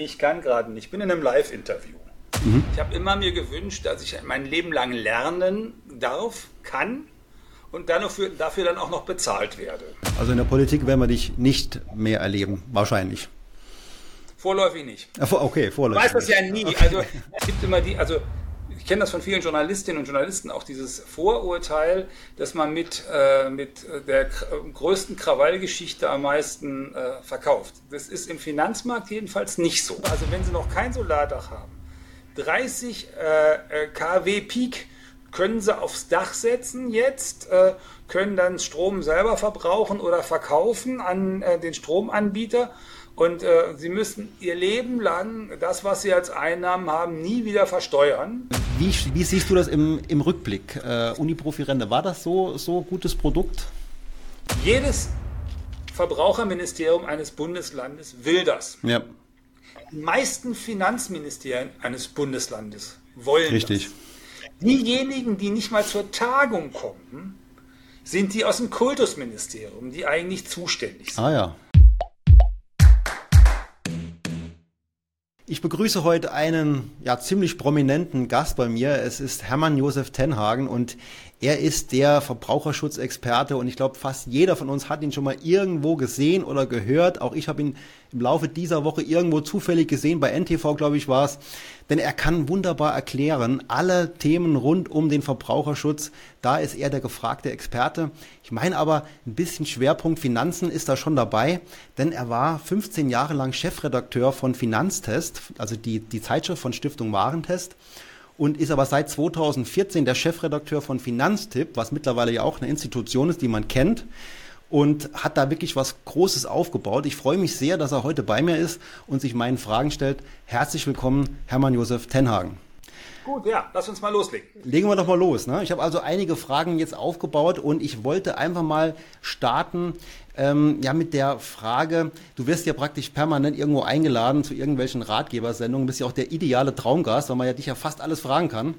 Ich kann gerade nicht. Ich bin in einem Live-Interview. Mhm. Ich habe immer mir gewünscht, dass ich mein Leben lang lernen darf, kann und dann dafür, dafür dann auch noch bezahlt werde. Also in der Politik werden wir dich nicht mehr erleben, wahrscheinlich. Vorläufig nicht. Okay, vorläufig. Ich weiß das ja nie. Okay. Also es gibt immer die, also ich kenne das von vielen Journalistinnen und Journalisten, auch dieses Vorurteil, dass man mit, äh, mit der größten Krawallgeschichte am meisten äh, verkauft. Das ist im Finanzmarkt jedenfalls nicht so. Also wenn Sie noch kein Solardach haben, 30 äh, äh kW Peak können Sie aufs Dach setzen jetzt, äh, können dann Strom selber verbrauchen oder verkaufen an äh, den Stromanbieter und äh, sie müssen ihr Leben lang das, was sie als Einnahmen haben, nie wieder versteuern. Wie, wie siehst du das im, im Rückblick? Äh, Uniprofi-Rente, war das so, so gutes Produkt? Jedes Verbraucherministerium eines Bundeslandes will das. Ja. Die meisten Finanzministerien eines Bundeslandes wollen Richtig. das. Diejenigen, die nicht mal zur Tagung kommen, sind die aus dem Kultusministerium, die eigentlich zuständig sind. Ah ja. Ich begrüße heute einen ja ziemlich prominenten Gast bei mir. Es ist Hermann Josef Tenhagen und er ist der Verbraucherschutzexperte und ich glaube, fast jeder von uns hat ihn schon mal irgendwo gesehen oder gehört. Auch ich habe ihn im Laufe dieser Woche irgendwo zufällig gesehen, bei NTV, glaube ich, war es. Denn er kann wunderbar erklären, alle Themen rund um den Verbraucherschutz. Da ist er der gefragte Experte. Ich meine aber, ein bisschen Schwerpunkt Finanzen ist da schon dabei, denn er war 15 Jahre lang Chefredakteur von Finanztest, also die, die Zeitschrift von Stiftung Warentest und ist aber seit 2014 der Chefredakteur von Finanztipp, was mittlerweile ja auch eine Institution ist, die man kennt und hat da wirklich was Großes aufgebaut. Ich freue mich sehr, dass er heute bei mir ist und sich meinen Fragen stellt. Herzlich willkommen, Hermann Josef Tenhagen. Gut, ja, lass uns mal loslegen. Legen wir doch mal los. Ne? Ich habe also einige Fragen jetzt aufgebaut und ich wollte einfach mal starten ähm, ja mit der Frage, du wirst ja praktisch permanent irgendwo eingeladen zu irgendwelchen Ratgebersendungen, bist ja auch der ideale Traumgast, weil man ja dich ja fast alles fragen kann.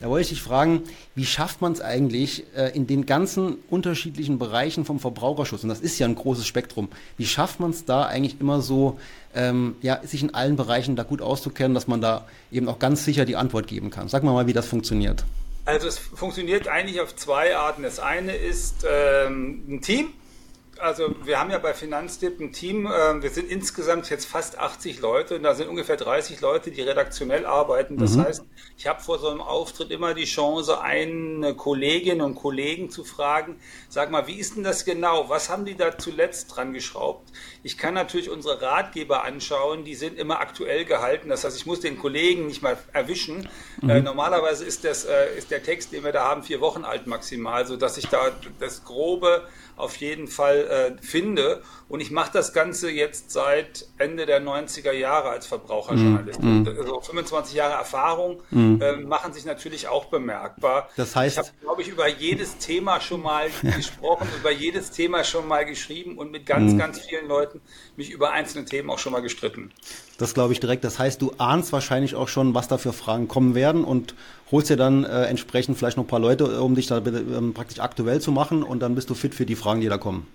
Da wollte ich dich fragen, wie schafft man es eigentlich äh, in den ganzen unterschiedlichen Bereichen vom Verbraucherschutz, und das ist ja ein großes Spektrum, wie schafft man es da eigentlich immer so, ähm, ja, sich in allen Bereichen da gut auszukennen, dass man da eben auch ganz sicher die Antwort geben kann? Sag mal mal, wie das funktioniert. Also es funktioniert eigentlich auf zwei Arten. Das eine ist ähm, ein Team, also wir haben ja bei Finanztipp ein Team, äh, wir sind insgesamt jetzt fast 80 Leute und da sind ungefähr 30 Leute, die redaktionell arbeiten. Das mhm. heißt, ich habe vor so einem Auftritt immer die Chance, eine Kollegin und Kollegen zu fragen, sag mal, wie ist denn das genau? Was haben die da zuletzt dran geschraubt? Ich kann natürlich unsere Ratgeber anschauen, die sind immer aktuell gehalten. Das heißt, ich muss den Kollegen nicht mal erwischen. Mhm. Äh, normalerweise ist, das, äh, ist der Text, den wir da haben, vier Wochen alt maximal, sodass ich da das Grobe auf jeden Fall äh, finde. Und ich mache das Ganze jetzt seit Ende der 90er Jahre als Verbraucherjournalist. Mm, Also 25 Jahre Erfahrung mm. äh, machen sich natürlich auch bemerkbar. Das heißt, ich habe, glaube ich, über jedes Thema schon mal gesprochen, über jedes Thema schon mal geschrieben und mit ganz, mm. ganz vielen Leuten mich über einzelne Themen auch schon mal gestritten. Das glaube ich direkt. Das heißt, du ahnst wahrscheinlich auch schon, was da für Fragen kommen werden und holst dir dann äh, entsprechend vielleicht noch ein paar Leute, um dich da ähm, praktisch aktuell zu machen und dann bist du fit für die Fragen, die da kommen.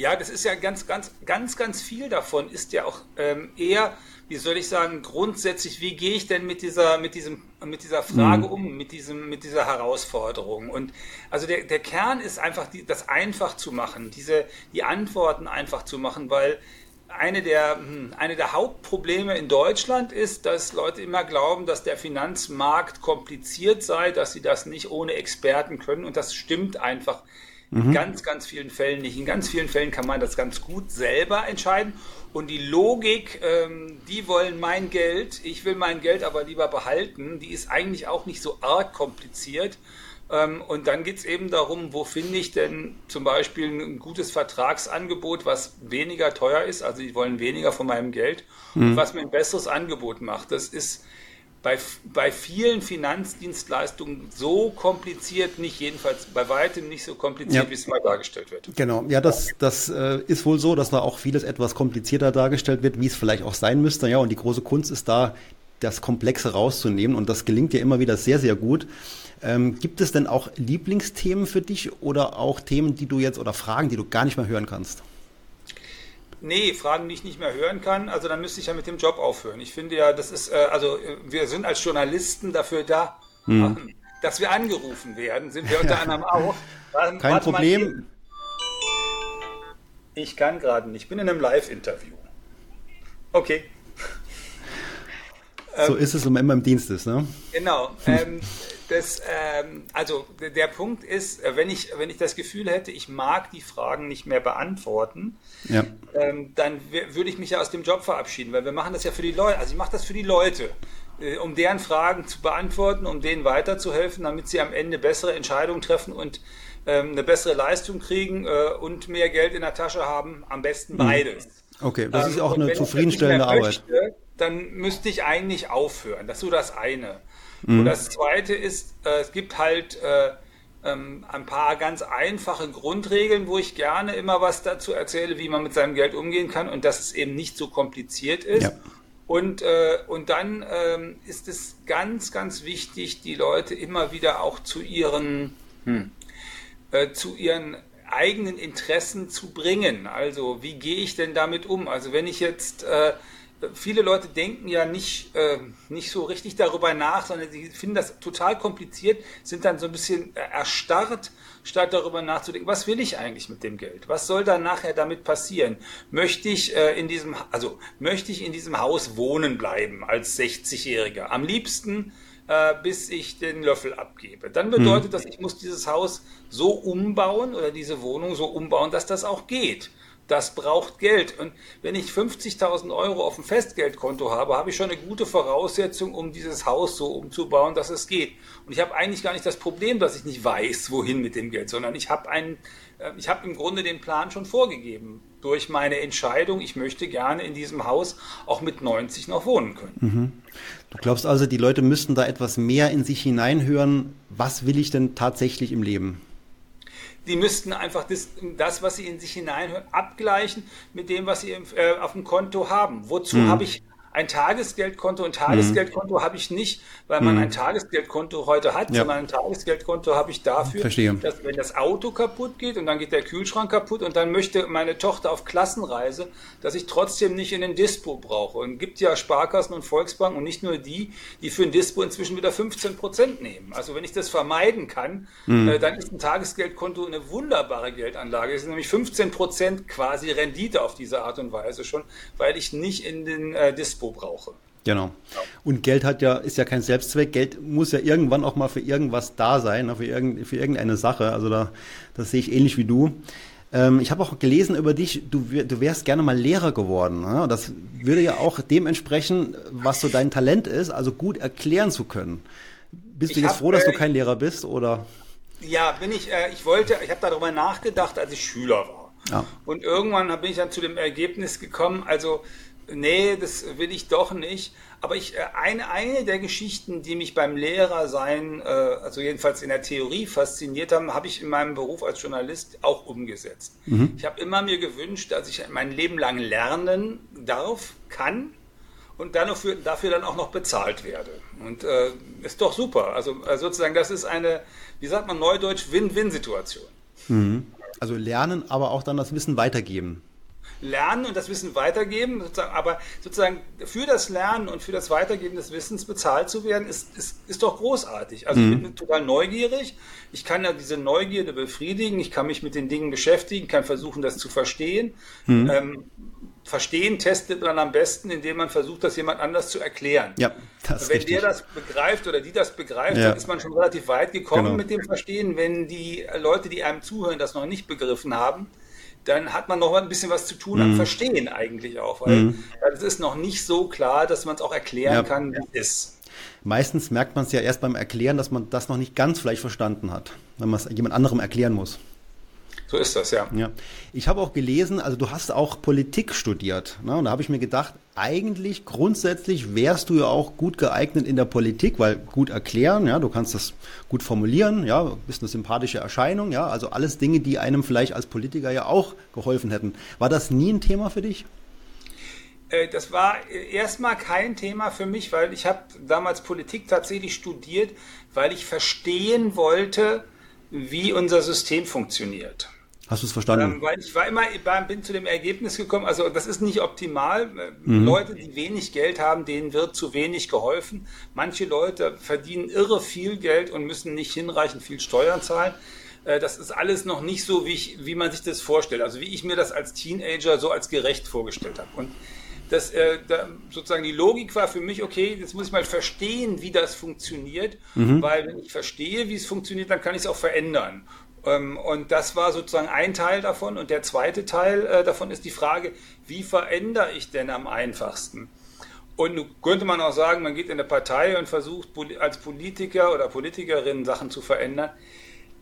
Ja, das ist ja ganz, ganz, ganz, ganz viel davon ist ja auch ähm, eher, wie soll ich sagen, grundsätzlich, wie gehe ich denn mit dieser, mit diesem, mit dieser Frage mhm. um, mit diesem, mit dieser Herausforderung? Und also der, der Kern ist einfach, die, das einfach zu machen, diese, die Antworten einfach zu machen, weil eine der, hm, eine der Hauptprobleme in Deutschland ist, dass Leute immer glauben, dass der Finanzmarkt kompliziert sei, dass sie das nicht ohne Experten können. Und das stimmt einfach in mhm. ganz, ganz vielen Fällen nicht. In ganz vielen Fällen kann man das ganz gut selber entscheiden. Und die Logik, ähm, die wollen mein Geld, ich will mein Geld aber lieber behalten, die ist eigentlich auch nicht so arg kompliziert. Ähm, und dann geht es eben darum, wo finde ich denn zum Beispiel ein gutes Vertragsangebot, was weniger teuer ist, also die wollen weniger von meinem Geld, mhm. und was mir ein besseres Angebot macht. Das ist bei, bei vielen Finanzdienstleistungen so kompliziert, nicht jedenfalls bei weitem nicht so kompliziert, ja. wie es mal dargestellt wird. Genau, ja, das, das äh, ist wohl so, dass da auch vieles etwas komplizierter dargestellt wird, wie es vielleicht auch sein müsste. Ja, und die große Kunst ist da, das Komplexe rauszunehmen und das gelingt ja immer wieder sehr, sehr gut. Ähm, gibt es denn auch Lieblingsthemen für dich oder auch Themen, die du jetzt oder Fragen, die du gar nicht mehr hören kannst? Nee, Fragen, die ich nicht mehr hören kann. Also dann müsste ich ja mit dem Job aufhören. Ich finde ja, das ist, äh, also äh, wir sind als Journalisten dafür da, hm. dass wir angerufen werden, sind wir unter anderem auch. Kein Warte Problem. Ich kann gerade nicht. Ich bin in einem Live-Interview. Okay. So ähm, ist es, wenn man immer im Dienst ist, ne? Genau. Ähm, das, ähm, also der Punkt ist, äh, wenn ich, wenn ich das Gefühl hätte, ich mag die Fragen nicht mehr beantworten, ja. ähm, dann würde ich mich ja aus dem Job verabschieden, weil wir machen das ja für die Leute. Also ich mache das für die Leute, äh, um deren Fragen zu beantworten, um denen weiterzuhelfen, damit sie am Ende bessere Entscheidungen treffen und ähm, eine bessere Leistung kriegen äh, und mehr Geld in der Tasche haben. Am besten mhm. beides. Okay, das ist auch ähm, eine zufriedenstellende Arbeit. Möchte, dann müsste ich eigentlich aufhören. Das ist so das eine. Mhm. Und das zweite ist, äh, es gibt halt äh, ähm, ein paar ganz einfache Grundregeln, wo ich gerne immer was dazu erzähle, wie man mit seinem Geld umgehen kann und dass es eben nicht so kompliziert ist. Ja. Und, äh, und dann ähm, ist es ganz, ganz wichtig, die Leute immer wieder auch zu ihren, hm, äh, zu ihren eigenen Interessen zu bringen. Also wie gehe ich denn damit um? Also wenn ich jetzt äh, viele Leute denken ja nicht, äh, nicht so richtig darüber nach, sondern sie finden das total kompliziert, sind dann so ein bisschen äh, erstarrt, statt darüber nachzudenken, was will ich eigentlich mit dem Geld? Was soll dann nachher damit passieren? Möchte ich äh, in diesem, also möchte ich in diesem Haus wohnen bleiben als 60-Jähriger? Am liebsten äh, bis ich den Löffel abgebe. Dann bedeutet hm. das, ich muss dieses Haus so umbauen oder diese Wohnung so umbauen, dass das auch geht das braucht Geld. Und wenn ich 50.000 Euro auf dem Festgeldkonto habe, habe ich schon eine gute Voraussetzung, um dieses Haus so umzubauen, dass es geht. Und ich habe eigentlich gar nicht das Problem, dass ich nicht weiß, wohin mit dem Geld, sondern ich habe einen, äh, ich habe im Grunde den Plan schon vorgegeben durch meine Entscheidung. Ich möchte gerne in diesem Haus auch mit 90 noch wohnen können. Mhm. Du glaubst also, die Leute müssten da etwas mehr in sich hineinhören. Was will ich denn tatsächlich im Leben? Die müssten einfach das, das, was sie in sich hineinhören, abgleichen mit dem, was sie äh, auf dem Konto haben. Wozu mhm. habe ich ein Tagesgeldkonto. Ein Tagesgeldkonto mhm. habe ich nicht, weil man mhm. ein Tagesgeldkonto heute hat, ja. sondern ein Tagesgeldkonto habe ich dafür, Verstehe. dass wenn das Auto kaputt geht und dann geht der Kühlschrank kaputt und dann möchte meine Tochter auf Klassenreise, dass ich trotzdem nicht in den Dispo brauche. Und gibt ja Sparkassen und Volksbanken und nicht nur die, die für ein Dispo inzwischen wieder 15 Prozent nehmen. Also wenn ich das vermeiden kann, mhm. äh, dann ist ein Tagesgeldkonto eine wunderbare Geldanlage. Es ist nämlich 15 Prozent quasi Rendite auf diese Art und Weise schon, weil ich nicht in den äh, Dispo Dispo brauche. Genau. Und Geld hat ja, ist ja kein Selbstzweck. Geld muss ja irgendwann auch mal für irgendwas da sein, für, irgend, für irgendeine Sache. Also da, das sehe ich ähnlich wie du. Ähm, ich habe auch gelesen über dich, du, du wärst gerne mal Lehrer geworden. Ne? Das würde ja auch dementsprechend, was so dein Talent ist, also gut erklären zu können. Bist ich du jetzt hab, froh, dass du äh, kein Lehrer bist, oder? Ja, bin ich. Äh, ich wollte, ich habe darüber nachgedacht, als ich Schüler war. Ja. Und irgendwann bin ich dann zu dem Ergebnis gekommen, also nee, das will ich doch nicht. Aber ich, äh, eine, eine der Geschichten, die mich beim Lehrersein, äh, also jedenfalls in der Theorie fasziniert haben, habe ich in meinem Beruf als Journalist auch umgesetzt. Mhm. Ich habe immer mir gewünscht, dass ich mein Leben lang lernen darf, kann und dann dafür, dafür dann auch noch bezahlt werde. Und äh, ist doch super. Also, also sozusagen, das ist eine, wie sagt man neudeutsch, Win-Win-Situation. Mhm. Also lernen, aber auch dann das Wissen weitergeben lernen und das Wissen weitergeben, sozusagen, aber sozusagen für das Lernen und für das Weitergeben des Wissens bezahlt zu werden, ist, ist, ist doch großartig. Also mhm. ich bin total neugierig, ich kann ja diese Neugierde befriedigen, ich kann mich mit den Dingen beschäftigen, kann versuchen, das zu verstehen. Mhm. Ähm, Verstehen testet man am besten, indem man versucht, das jemand anders zu erklären. Ja, das Wenn der das begreift oder die das begreift, ja. dann ist man schon relativ weit gekommen genau. mit dem Verstehen. Wenn die Leute, die einem zuhören, das noch nicht begriffen haben, dann hat man noch ein bisschen was zu tun mhm. am Verstehen eigentlich auch, weil mhm. es ist noch nicht so klar, dass man es auch erklären ja. kann, wie es ist. Meistens merkt man es ja erst beim Erklären, dass man das noch nicht ganz vielleicht verstanden hat, wenn man es jemand anderem erklären muss. So ist das, ja. ja. Ich habe auch gelesen, also du hast auch Politik studiert. Ne? Und da habe ich mir gedacht, eigentlich grundsätzlich wärst du ja auch gut geeignet in der Politik, weil gut erklären, ja, du kannst das gut formulieren, ja, bist eine sympathische Erscheinung, ja, also alles Dinge, die einem vielleicht als Politiker ja auch geholfen hätten. War das nie ein Thema für dich? Äh, das war erstmal kein Thema für mich, weil ich habe damals Politik tatsächlich studiert, weil ich verstehen wollte, wie unser System funktioniert. Hast du es verstanden? Ähm, weil ich war immer, bin zu dem Ergebnis gekommen, also das ist nicht optimal. Mhm. Leute, die wenig Geld haben, denen wird zu wenig geholfen. Manche Leute verdienen irre viel Geld und müssen nicht hinreichend viel Steuern zahlen. Äh, das ist alles noch nicht so, wie, ich, wie man sich das vorstellt. Also wie ich mir das als Teenager so als gerecht vorgestellt habe. Und das, äh, da, sozusagen die Logik war für mich, okay, jetzt muss ich mal verstehen, wie das funktioniert, mhm. weil wenn ich verstehe, wie es funktioniert, dann kann ich es auch verändern. Ähm, und das war sozusagen ein Teil davon. Und der zweite Teil äh, davon ist die Frage, wie verändere ich denn am einfachsten? Und nun könnte man auch sagen, man geht in eine Partei und versucht als Politiker oder Politikerin Sachen zu verändern.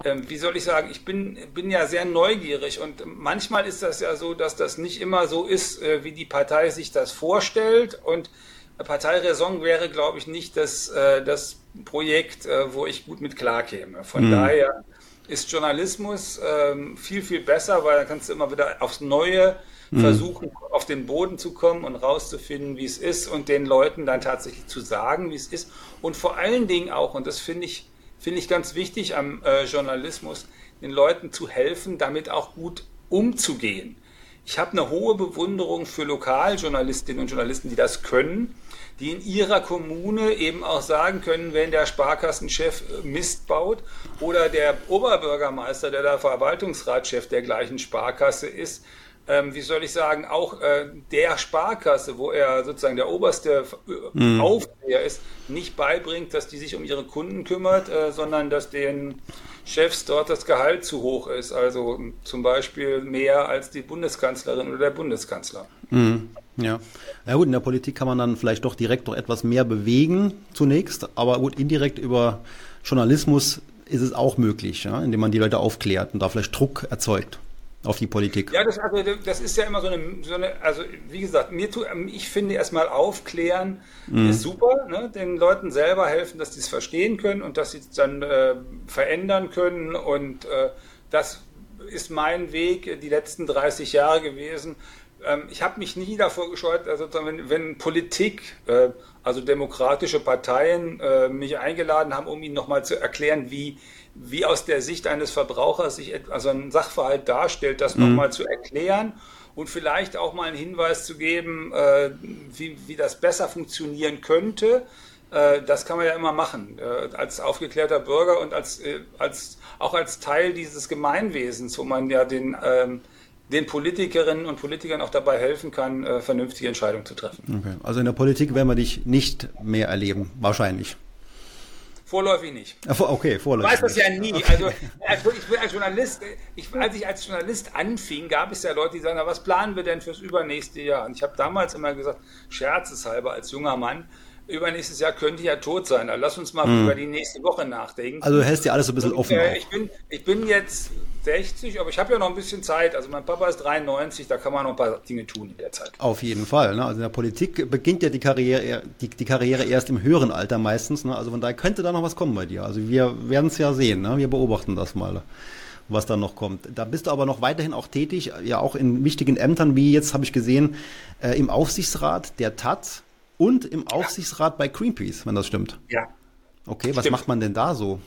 Ähm, wie soll ich sagen, ich bin, bin ja sehr neugierig und manchmal ist das ja so, dass das nicht immer so ist, äh, wie die Partei sich das vorstellt. Und Parteiräson wäre, glaube ich, nicht das, äh, das Projekt, wo ich gut mit klarkäme. Von mhm. daher ist Journalismus ähm, viel, viel besser, weil da kannst du immer wieder aufs Neue mhm. versuchen, auf den Boden zu kommen und rauszufinden, wie es ist und den Leuten dann tatsächlich zu sagen, wie es ist. Und vor allen Dingen auch, und das finde ich, finde ich ganz wichtig am äh, Journalismus, den Leuten zu helfen, damit auch gut umzugehen. Ich habe eine hohe Bewunderung für Lokaljournalistinnen und Journalisten, die das können die in ihrer Kommune eben auch sagen können, wenn der Sparkassenchef Mist baut oder der Oberbürgermeister, der der Verwaltungsratschef der gleichen Sparkasse ist, ähm, wie soll ich sagen, auch äh, der Sparkasse, wo er sozusagen der oberste mhm. Aufseher ist, nicht beibringt, dass die sich um ihre Kunden kümmert, äh, sondern dass den Chefs dort das Gehalt zu hoch ist. Also zum Beispiel mehr als die Bundeskanzlerin oder der Bundeskanzler. Mhm. Ja. Ja gut, in der Politik kann man dann vielleicht doch direkt noch etwas mehr bewegen zunächst, aber gut, indirekt über Journalismus ist es auch möglich, ja, indem man die Leute aufklärt und da vielleicht Druck erzeugt auf die Politik. Ja, das, also, das ist ja immer so eine, so eine also wie gesagt, mir tu, ich finde erstmal aufklären mhm. ist super, ne? den Leuten selber helfen, dass sie es verstehen können und dass sie es dann äh, verändern können und äh, das ist mein Weg die letzten 30 Jahre gewesen, ich habe mich nie davor gescheut, also wenn, wenn Politik, äh, also demokratische Parteien äh, mich eingeladen haben, um ihnen nochmal zu erklären, wie, wie aus der Sicht eines Verbrauchers sich also ein Sachverhalt darstellt, das mhm. nochmal zu erklären und vielleicht auch mal einen Hinweis zu geben, äh, wie, wie das besser funktionieren könnte. Das kann man ja immer machen, als aufgeklärter Bürger und als, als, auch als Teil dieses Gemeinwesens, wo man ja den ähm, den Politikerinnen und Politikern auch dabei helfen kann, äh, vernünftige Entscheidungen zu treffen. Okay. Also in der Politik werden wir dich nicht mehr erleben, wahrscheinlich. Vorläufig nicht. Okay, vorläufig. Ich weiß das ja nie. Okay. Also, also, ich bin als Journalist, ich, als ich als Journalist anfing, gab es ja Leute, die sagen, na, was planen wir denn fürs übernächste Jahr? Und ich habe damals immer gesagt, scherzeshalber als junger Mann, übernächstes Jahr könnte ja tot sein. Also lass uns mal mhm. über die nächste Woche nachdenken. Also du hältst ja alles so ein bisschen Und, offen. Äh, ich, bin, ich bin jetzt 60, aber ich habe ja noch ein bisschen Zeit. Also mein Papa ist 93, da kann man noch ein paar Dinge tun in der Zeit. Auf jeden Fall. Ne? Also in der Politik beginnt ja die Karriere, die, die Karriere erst im höheren Alter meistens. Ne? Also von daher könnte da noch was kommen bei dir. Also wir werden es ja sehen. Ne? Wir beobachten das mal was da noch kommt. Da bist du aber noch weiterhin auch tätig, ja auch in wichtigen Ämtern, wie jetzt habe ich gesehen, äh, im Aufsichtsrat der TAT und im Aufsichtsrat ja. bei Greenpeace, wenn das stimmt. Ja. Okay, was macht man denn da so?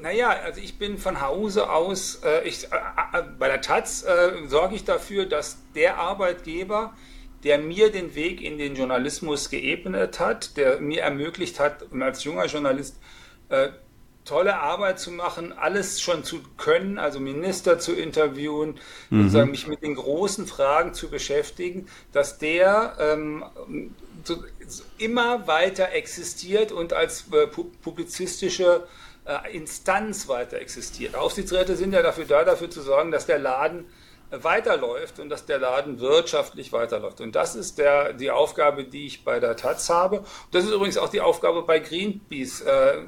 Naja, also ich bin von Hause aus, äh, ich, äh, äh, bei der Taz äh, sorge ich dafür, dass der Arbeitgeber, der mir den Weg in den Journalismus geebnet hat, der mir ermöglicht hat, als junger Journalist äh, tolle Arbeit zu machen, alles schon zu können, also Minister zu interviewen, mhm. sozusagen mich mit den großen Fragen zu beschäftigen, dass der ähm, so, immer weiter existiert und als äh, publizistische Instanz weiter existiert. Aufsichtsräte sind ja dafür da, dafür zu sorgen, dass der Laden äh, weiterläuft und dass der Laden wirtschaftlich weiterläuft. Und das ist der, die Aufgabe, die ich bei der Taz habe. Das ist übrigens auch die Aufgabe bei Greenpeace. Äh,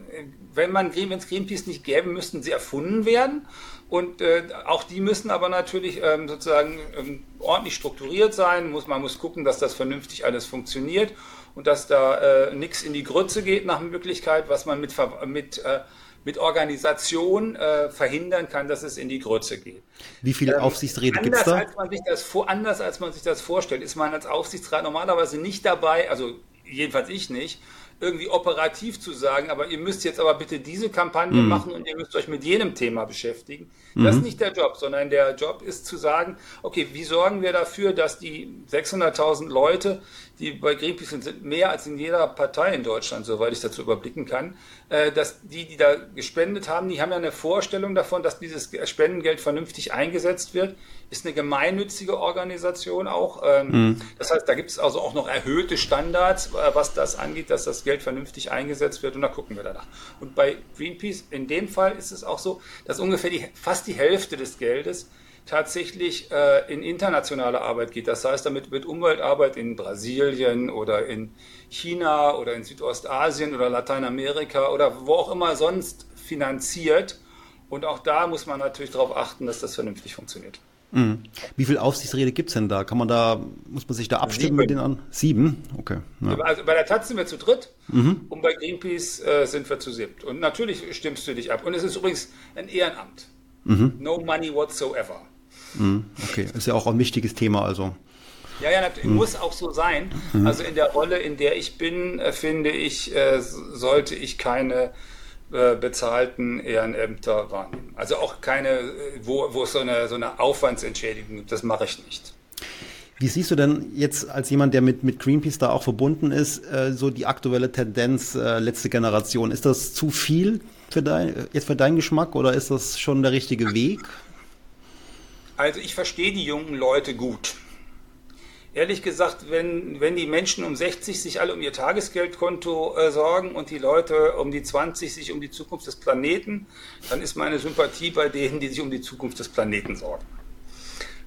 wenn man wenn es Greenpeace nicht gäbe, müssten sie erfunden werden. Und äh, auch die müssen aber natürlich ähm, sozusagen ähm, ordentlich strukturiert sein. Muss, man muss gucken, dass das vernünftig alles funktioniert und dass da äh, nichts in die Grütze geht nach Möglichkeit, was man mit, mit äh, mit Organisation äh, verhindern kann, dass es in die Grütze geht. Wie viele ähm, Aufsichtsräte gibt es da? Als man sich das anders als man sich das vorstellt, ist man als Aufsichtsrat normalerweise nicht dabei, also jedenfalls ich nicht, irgendwie operativ zu sagen, aber ihr müsst jetzt aber bitte diese Kampagne mhm. machen und ihr müsst euch mit jenem Thema beschäftigen. Mhm. Das ist nicht der Job, sondern der Job ist zu sagen, okay, wie sorgen wir dafür, dass die 600.000 Leute, die bei Greenpeace sind, mehr als in jeder Partei in Deutschland, soweit ich dazu überblicken kann, äh, dass die, die da gespendet haben, die haben ja eine Vorstellung davon, dass dieses Spendengeld vernünftig eingesetzt wird. Ist eine gemeinnützige Organisation auch. Ähm, mhm. Das heißt, da gibt es also auch noch erhöhte Standards, äh, was das angeht, dass das Geld vernünftig eingesetzt wird und da gucken wir danach. Und bei Greenpeace in dem Fall ist es auch so, dass ungefähr die, fast die Hälfte des Geldes tatsächlich äh, in internationale Arbeit geht. Das heißt, damit wird Umweltarbeit in Brasilien oder in China oder in Südostasien oder Lateinamerika oder wo auch immer sonst finanziert. Und auch da muss man natürlich darauf achten, dass das vernünftig funktioniert. Mhm. Wie viel Aufsichtsräte gibt es denn da? Kann man da, muss man sich da abstimmen Sieben. mit denen an? Sieben? Okay. Ja. Also bei der Taz sind wir zu dritt mhm. und bei Greenpeace äh, sind wir zu siebt. Und natürlich stimmst du dich ab. Und es ist übrigens ein Ehrenamt. Mhm. No money whatsoever. Mhm. Okay, ist ja auch ein wichtiges Thema, also. Ja, ja, natürlich, muss auch so sein. Mhm. Also in der Rolle, in der ich bin, äh, finde ich, äh, sollte ich keine äh, bezahlten Ehrenämter wahrnehmen. Also auch keine, wo, wo es so eine, so eine Aufwandsentschädigung gibt, das mache ich nicht. Wie siehst du denn jetzt als jemand, der mit, mit Greenpeace da auch verbunden ist, so die aktuelle Tendenz letzte Generation? Ist das zu viel für dein, jetzt für deinen Geschmack oder ist das schon der richtige Weg? Also ich verstehe die jungen Leute gut ehrlich gesagt, wenn, wenn die Menschen um 60 sich alle um ihr Tagesgeldkonto äh, sorgen und die Leute um die 20 sich um die Zukunft des Planeten, dann ist meine Sympathie bei denen, die sich um die Zukunft des Planeten sorgen.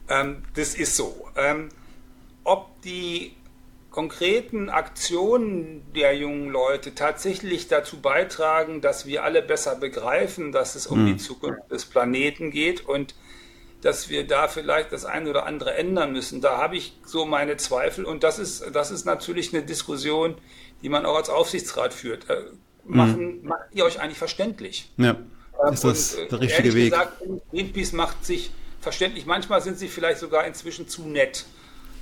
Ähm, das ist so. Ähm, ob die konkreten Aktionen der jungen Leute tatsächlich dazu beitragen, dass wir alle besser begreifen, dass es um hm. die Zukunft des Planeten geht und dass wir da vielleicht das eine oder andere ändern müssen. Da habe ich so meine Zweifel und das ist, das ist natürlich eine Diskussion, die man auch als Aufsichtsrat führt. Äh, machen, mhm. Macht ihr euch eigentlich verständlich? Ja. Ähm, ist das und, der richtige Weg? Gesagt, Greenpeace macht sich verständlich. Manchmal sind sie vielleicht sogar inzwischen zu nett.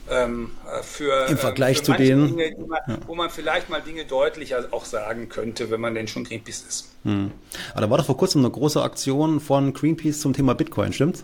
Ähm, äh, für, Im Vergleich für zu denen, Dinge, man, ja. wo man vielleicht mal Dinge deutlicher auch sagen könnte, wenn man denn schon Greenpeace ist. Hm. Aber da war doch vor kurzem eine große Aktion von Greenpeace zum Thema Bitcoin, stimmt's?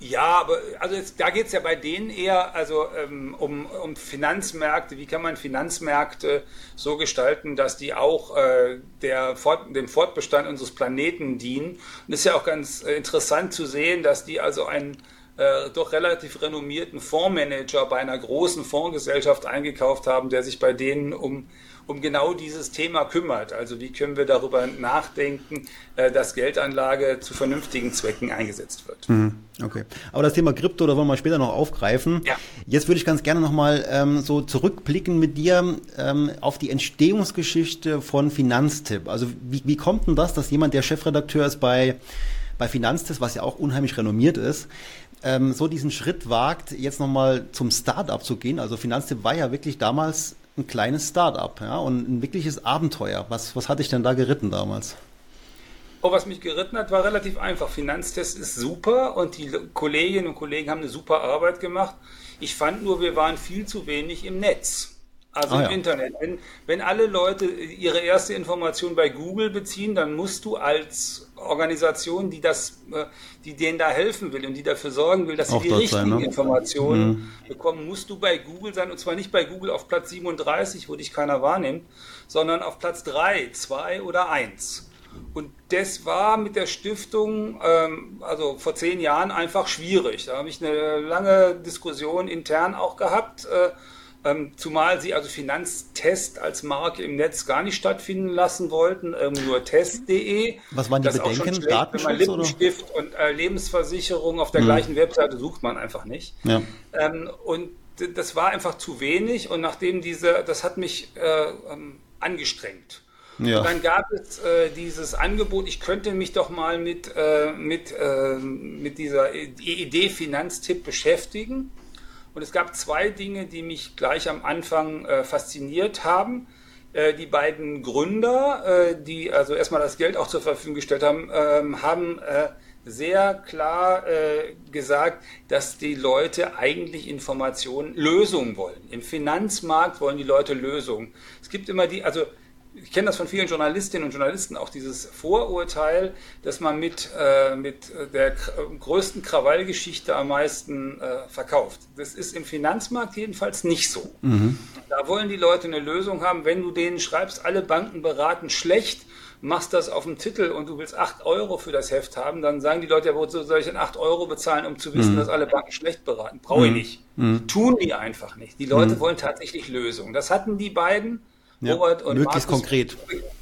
Ja, aber also jetzt, da geht es ja bei denen eher also ähm, um, um Finanzmärkte. Wie kann man Finanzmärkte so gestalten, dass die auch äh, der Fort, dem Fortbestand unseres Planeten dienen? Und es ist ja auch ganz äh, interessant zu sehen, dass die also einen äh, doch relativ renommierten Fondsmanager bei einer großen Fondsgesellschaft eingekauft haben, der sich bei denen um um genau dieses Thema kümmert. Also wie können wir darüber nachdenken, äh, dass Geldanlage zu vernünftigen Zwecken eingesetzt wird. Mhm. Okay, aber das Thema Krypto, da wollen wir später noch aufgreifen. Ja. Jetzt würde ich ganz gerne nochmal ähm, so zurückblicken mit dir ähm, auf die Entstehungsgeschichte von Finanztipp. Also wie, wie kommt denn das, dass jemand, der Chefredakteur ist bei, bei Finanztipp, was ja auch unheimlich renommiert ist, ähm, so diesen Schritt wagt, jetzt nochmal zum Start-up zu gehen. Also Finanztipp war ja wirklich damals ein kleines Start-up ja, und ein wirkliches Abenteuer. Was, was hatte ich denn da geritten damals? Oh, was mich geritten hat, war relativ einfach. Finanztest ist super und die Kolleginnen und Kollegen haben eine super Arbeit gemacht. Ich fand nur, wir waren viel zu wenig im Netz. Also ah, im ja. Internet. Wenn, wenn alle Leute ihre erste Information bei Google beziehen, dann musst du als Organisation, die das, äh, die denen da helfen will und die dafür sorgen will, dass sie die richtigen sein, ne? Informationen mhm. bekommen, musst du bei Google sein und zwar nicht bei Google auf Platz 37, wo dich keiner wahrnimmt, sondern auf Platz 3, 2 oder 1. Und das war mit der Stiftung, ähm, also vor zehn Jahren, einfach schwierig. Da habe ich eine lange Diskussion intern auch gehabt. Äh, ähm, zumal sie also Finanztest als Marke im Netz gar nicht stattfinden lassen wollten, ähm, nur test.de. Was waren die das Bedenken? Schlecht, Datenschutz? Wenn man Lippenstift oder? und äh, Lebensversicherung auf der hm. gleichen Webseite sucht man einfach nicht. Ja. Ähm, und das war einfach zu wenig und nachdem diese, das hat mich äh, ähm, angestrengt. Ja. Und dann gab es äh, dieses Angebot, ich könnte mich doch mal mit, äh, mit, äh, mit dieser Idee Finanztipp beschäftigen. Und es gab zwei Dinge, die mich gleich am Anfang äh, fasziniert haben. Äh, die beiden Gründer, äh, die also erstmal das Geld auch zur Verfügung gestellt haben, ähm, haben äh, sehr klar äh, gesagt, dass die Leute eigentlich Informationen, Lösungen wollen. Im Finanzmarkt wollen die Leute Lösungen. Es gibt immer die, also ich kenne das von vielen Journalistinnen und Journalisten, auch dieses Vorurteil, dass man mit, äh, mit der größten Krawallgeschichte am meisten äh, verkauft. Das ist im Finanzmarkt jedenfalls nicht so. Mhm. Da wollen die Leute eine Lösung haben. Wenn du denen schreibst, alle Banken beraten schlecht, machst das auf dem Titel und du willst 8 Euro für das Heft haben, dann sagen die Leute, ja, wozu soll ich denn 8 Euro bezahlen, um zu wissen, mhm. dass alle Banken schlecht beraten? Brauche ich mhm. nicht. Mhm. Tun die einfach nicht. Die Leute mhm. wollen tatsächlich Lösungen. Das hatten die beiden, ja, Robert und möglichst Markus, konkret.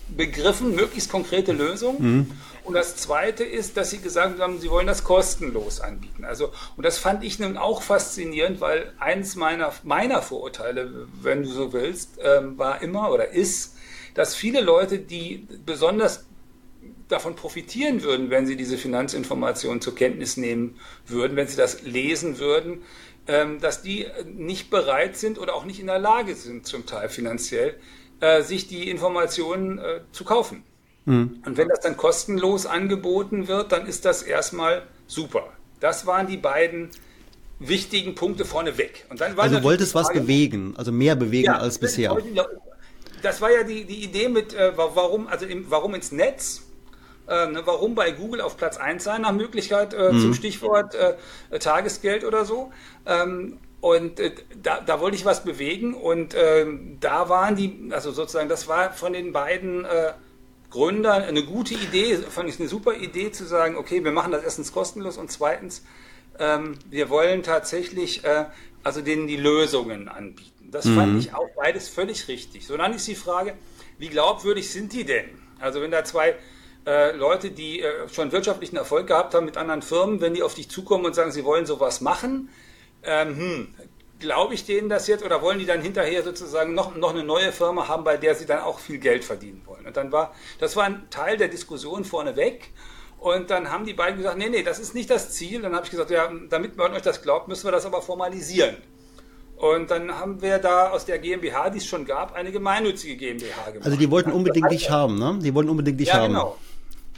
begriffen, möglichst konkrete Lösungen. Mhm. Und das Zweite ist, dass sie gesagt haben, sie wollen das kostenlos anbieten. Also, und das fand ich nun auch faszinierend, weil eins meiner, meiner Vorurteile, wenn du so willst, ähm, war immer oder ist, dass viele Leute, die besonders davon profitieren würden, wenn sie diese Finanzinformationen zur Kenntnis nehmen würden, wenn sie das lesen würden, ähm, dass die nicht bereit sind oder auch nicht in der Lage sind, zum Teil finanziell, äh, sich die Informationen äh, zu kaufen. Mhm. Und wenn das dann kostenlos angeboten wird, dann ist das erstmal super. Das waren die beiden wichtigen Punkte vorneweg. Und dann war also du wolltest was bewegen, also mehr bewegen ja, als bisher das war ja die, die Idee mit, äh, warum, also im, warum ins Netz? Äh, ne, warum bei Google auf Platz 1 sein nach Möglichkeit äh, mhm. zum Stichwort äh, Tagesgeld oder so. Ähm, und äh, da, da wollte ich was bewegen und ähm, da waren die, also sozusagen, das war von den beiden äh, Gründern eine gute Idee, fand ich eine super Idee zu sagen, okay, wir machen das erstens kostenlos und zweitens, ähm, wir wollen tatsächlich also denen die Lösungen anbieten. Das mhm. fand ich auch beides völlig richtig. So dann ist die Frage, wie glaubwürdig sind die denn? Also wenn da zwei äh, Leute, die äh, schon wirtschaftlichen Erfolg gehabt haben mit anderen Firmen, wenn die auf dich zukommen und sagen, sie wollen sowas machen, ähm, hm, glaube ich denen das jetzt oder wollen die dann hinterher sozusagen noch, noch eine neue Firma haben, bei der sie dann auch viel Geld verdienen wollen? Und dann war, das war ein Teil der Diskussion vorneweg. Und dann haben die beiden gesagt, nee, nee, das ist nicht das Ziel. Dann habe ich gesagt, ja, damit man euch das glaubt, müssen wir das aber formalisieren. Und dann haben wir da aus der GmbH, die es schon gab, eine gemeinnützige GmbH gemacht. Also die wollten unbedingt dich haben, ne? Die wollten unbedingt dich ja, haben. Genau.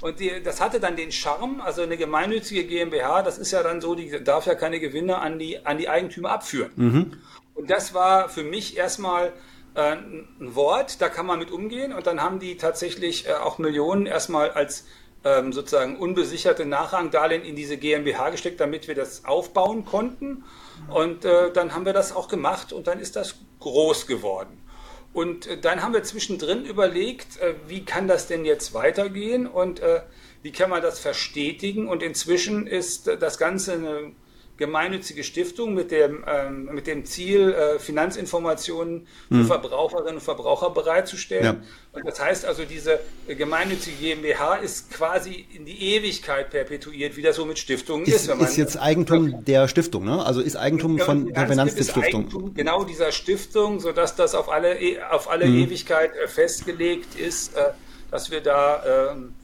Und die, das hatte dann den Charme, also eine gemeinnützige GmbH, das ist ja dann so, die darf ja keine Gewinne an die, an die Eigentümer abführen. Mhm. Und das war für mich erstmal äh, ein Wort, da kann man mit umgehen. Und dann haben die tatsächlich äh, auch Millionen erstmal als ähm, sozusagen unbesicherte Nachrangdarlehen in diese GmbH gesteckt, damit wir das aufbauen konnten. Und äh, dann haben wir das auch gemacht und dann ist das groß geworden. Und äh, dann haben wir zwischendrin überlegt, äh, wie kann das denn jetzt weitergehen und äh, wie kann man das verstetigen. Und inzwischen ist das Ganze eine gemeinnützige Stiftung mit dem, ähm, mit dem Ziel, äh, Finanzinformationen für mhm. Verbraucherinnen und Verbraucher bereitzustellen. Ja. Und das heißt also, diese gemeinnützige GmbH ist quasi in die Ewigkeit perpetuiert, wie das so mit Stiftungen ist. Ist, ist jetzt Eigentum der Stiftung, ne? Also ist Eigentum von der Finanzstiftung. Genau dieser Stiftung, sodass das auf alle, auf alle mhm. Ewigkeit äh, festgelegt ist, äh, dass wir da ähm,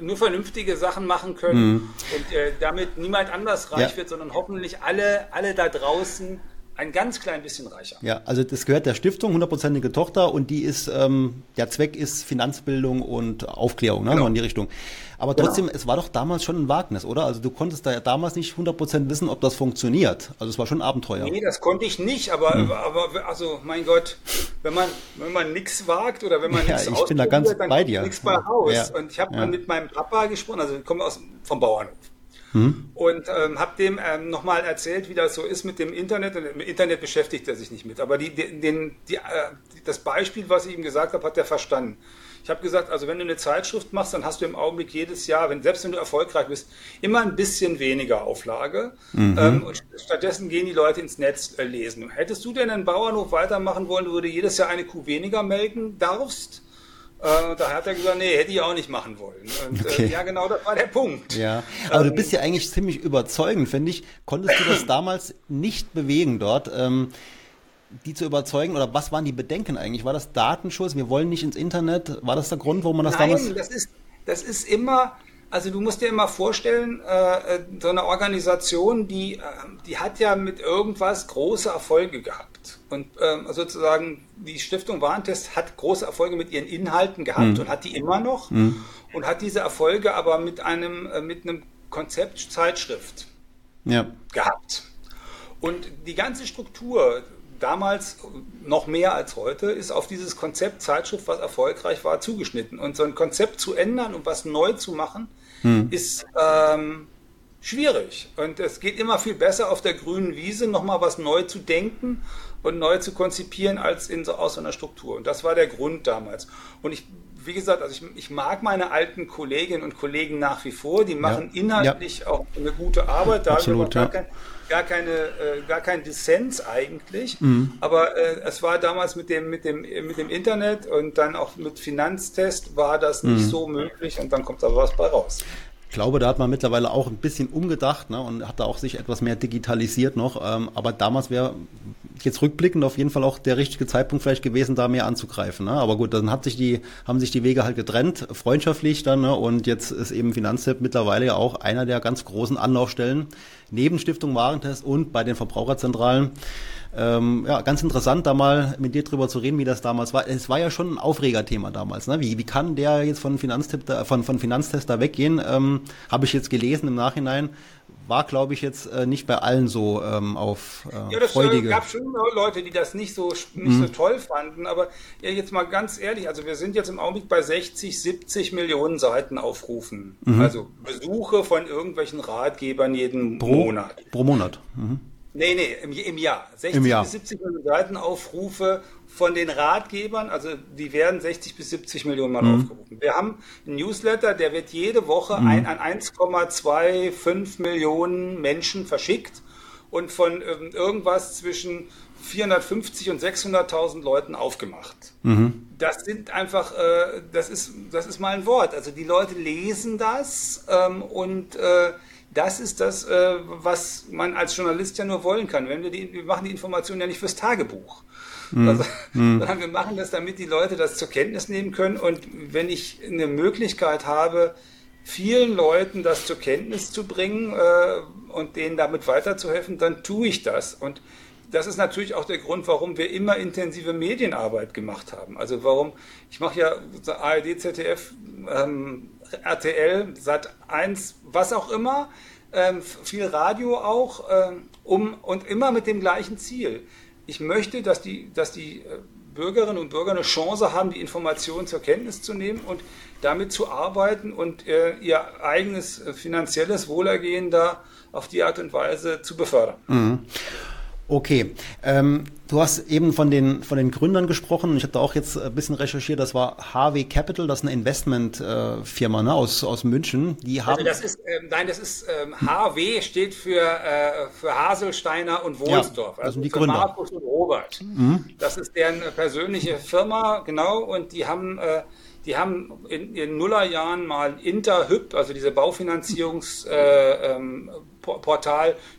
nur vernünftige Sachen machen können mhm. und äh, damit niemand anders reich ja. wird, sondern hoffentlich alle, alle da draußen ein ganz klein bisschen reicher. Ja, also das gehört der Stiftung, hundertprozentige Tochter und die ist, ähm, der Zweck ist Finanzbildung und Aufklärung, ne, genau. in die Richtung. Aber trotzdem, genau. es war doch damals schon ein Wagnis, oder? Also du konntest da ja damals nicht 100% wissen, ob das funktioniert. Also es war schon Abenteuer. Nee, das konnte ich nicht, aber, hm. aber also mein Gott, wenn man, wenn man nichts wagt oder wenn man ja, nichts ich bin da ganz dann bei dir. nichts bei Haus. Ja. Und ich habe ja. mit meinem Papa gesprochen, also ich komme aus vom Bauernhof. Hm. Und ähm, habe dem ähm, nochmal erzählt, wie das so ist mit dem Internet. Und im Internet beschäftigt er sich nicht mit. Aber die, den, die, äh, das Beispiel, was ich ihm gesagt habe, hat er verstanden. Ich habe gesagt, also wenn du eine Zeitschrift machst, dann hast du im Augenblick jedes Jahr, wenn, selbst wenn du erfolgreich bist, immer ein bisschen weniger Auflage. Mhm. Ähm, und stattdessen gehen die Leute ins Netz äh, lesen. Hättest du denn einen Bauernhof weitermachen wollen, du würde jedes Jahr eine Kuh weniger melken darfst? Äh, da hat er gesagt, nee, hätte ich auch nicht machen wollen. Und, äh, okay. äh, ja, genau, das war der Punkt. Ja, aber ähm, du bist ja eigentlich ziemlich überzeugend, finde ich. Konntest du das damals nicht bewegen dort? Ähm, die zu überzeugen oder was waren die Bedenken eigentlich? War das Datenschutz? Wir wollen nicht ins Internet? War das der Grund, warum man das Nein, damals? Nein, das ist, das ist immer, also du musst dir immer vorstellen, äh, äh, so eine Organisation, die, äh, die hat ja mit irgendwas große Erfolge gehabt. Und ähm, sozusagen die Stiftung Warentest hat große Erfolge mit ihren Inhalten gehabt mhm. und hat die immer noch mhm. und hat diese Erfolge aber mit einem, äh, mit einem Konzeptzeitschrift ja. gehabt. Und die ganze Struktur, damals noch mehr als heute, ist auf dieses Konzept Zeitschrift, was erfolgreich war, zugeschnitten. Und so ein Konzept zu ändern und was neu zu machen, hm. ist ähm, schwierig. Und es geht immer viel besser auf der grünen Wiese, nochmal was neu zu denken und neu zu konzipieren als in so, aus so einer Struktur. Und das war der Grund damals. Und ich, wie gesagt, also ich, ich mag meine alten Kolleginnen und Kollegen nach wie vor. Die machen ja. inhaltlich ja. auch eine gute Arbeit. Da Absolut, ja. kein, gar, keine, äh, gar kein Dissens eigentlich. Mhm. Aber äh, es war damals mit dem, mit, dem, mit dem Internet und dann auch mit Finanztest war das nicht mhm. so möglich und dann kommt da was bei raus. Ich glaube, da hat man mittlerweile auch ein bisschen umgedacht ne, und hat da auch sich etwas mehr digitalisiert noch. Ähm, aber damals wäre jetzt rückblickend auf jeden Fall auch der richtige Zeitpunkt vielleicht gewesen, da mehr anzugreifen. Ne? Aber gut, dann hat sich die, haben sich die Wege halt getrennt, freundschaftlich dann. Ne? Und jetzt ist eben Finanztipp mittlerweile ja auch einer der ganz großen Anlaufstellen neben Stiftung Warentest und bei den Verbraucherzentralen ähm, ja, ganz interessant, da mal mit dir drüber zu reden, wie das damals war. Es war ja schon ein Aufregerthema damals. Ne? Wie, wie kann der jetzt von, Finanztipp da, von, von Finanztest da weggehen? Ähm, Habe ich jetzt gelesen im Nachhinein. War, glaube ich, jetzt äh, nicht bei allen so ähm, auf äh, ja, das freudige. gab schon Leute, die das nicht so nicht mhm. so toll fanden. Aber ja, jetzt mal ganz ehrlich, also wir sind jetzt im Augenblick bei 60, 70 Millionen Seiten aufrufen. Mhm. Also Besuche von irgendwelchen Ratgebern jeden pro, Monat. Pro Monat. Mhm. Nee, nee, im, im Jahr. 60 Im Jahr. bis 70 Millionen Seitenaufrufe von den Ratgebern, also die werden 60 bis 70 Millionen Mal mhm. aufgerufen. Wir haben einen Newsletter, der wird jede Woche mhm. ein, an 1,25 Millionen Menschen verschickt und von ähm, irgendwas zwischen 450 und 600.000 Leuten aufgemacht. Mhm. Das sind einfach, äh, das ist, das ist mal ein Wort. Also die Leute lesen das ähm, und äh, das ist das, äh, was man als Journalist ja nur wollen kann. Wenn wir, die, wir machen die Informationen ja nicht fürs Tagebuch. Mhm. Also, mhm. sondern wir machen das, damit die Leute das zur Kenntnis nehmen können. Und wenn ich eine Möglichkeit habe, vielen Leuten das zur Kenntnis zu bringen äh, und denen damit weiterzuhelfen, dann tue ich das. Und das ist natürlich auch der Grund, warum wir immer intensive Medienarbeit gemacht haben. Also warum, ich mache ja ARD, ZDF, ähm, RTL, Sat 1, was auch immer, ähm, viel Radio auch, ähm, um, und immer mit dem gleichen Ziel. Ich möchte, dass die, dass die äh, Bürgerinnen und Bürger eine Chance haben, die Informationen zur Kenntnis zu nehmen und damit zu arbeiten und äh, ihr eigenes äh, finanzielles Wohlergehen da auf die Art und Weise zu befördern. Mhm. Okay, ähm, du hast eben von den von den Gründern gesprochen. Ich habe da auch jetzt ein bisschen recherchiert. Das war HW Capital, das ist eine Investmentfirma äh, ne, aus aus München. Die also haben. Also das ist ähm, nein, das ist ähm, HW steht für äh, für Haselsteiner und Wohlsdorf. Ja, also die Gründer. Markus und Robert. Mhm. Das ist deren persönliche Firma, genau. Und die haben äh, die haben in den Nullerjahren mal Interhyp, also diese Baufinanzierungsportal, äh, ähm,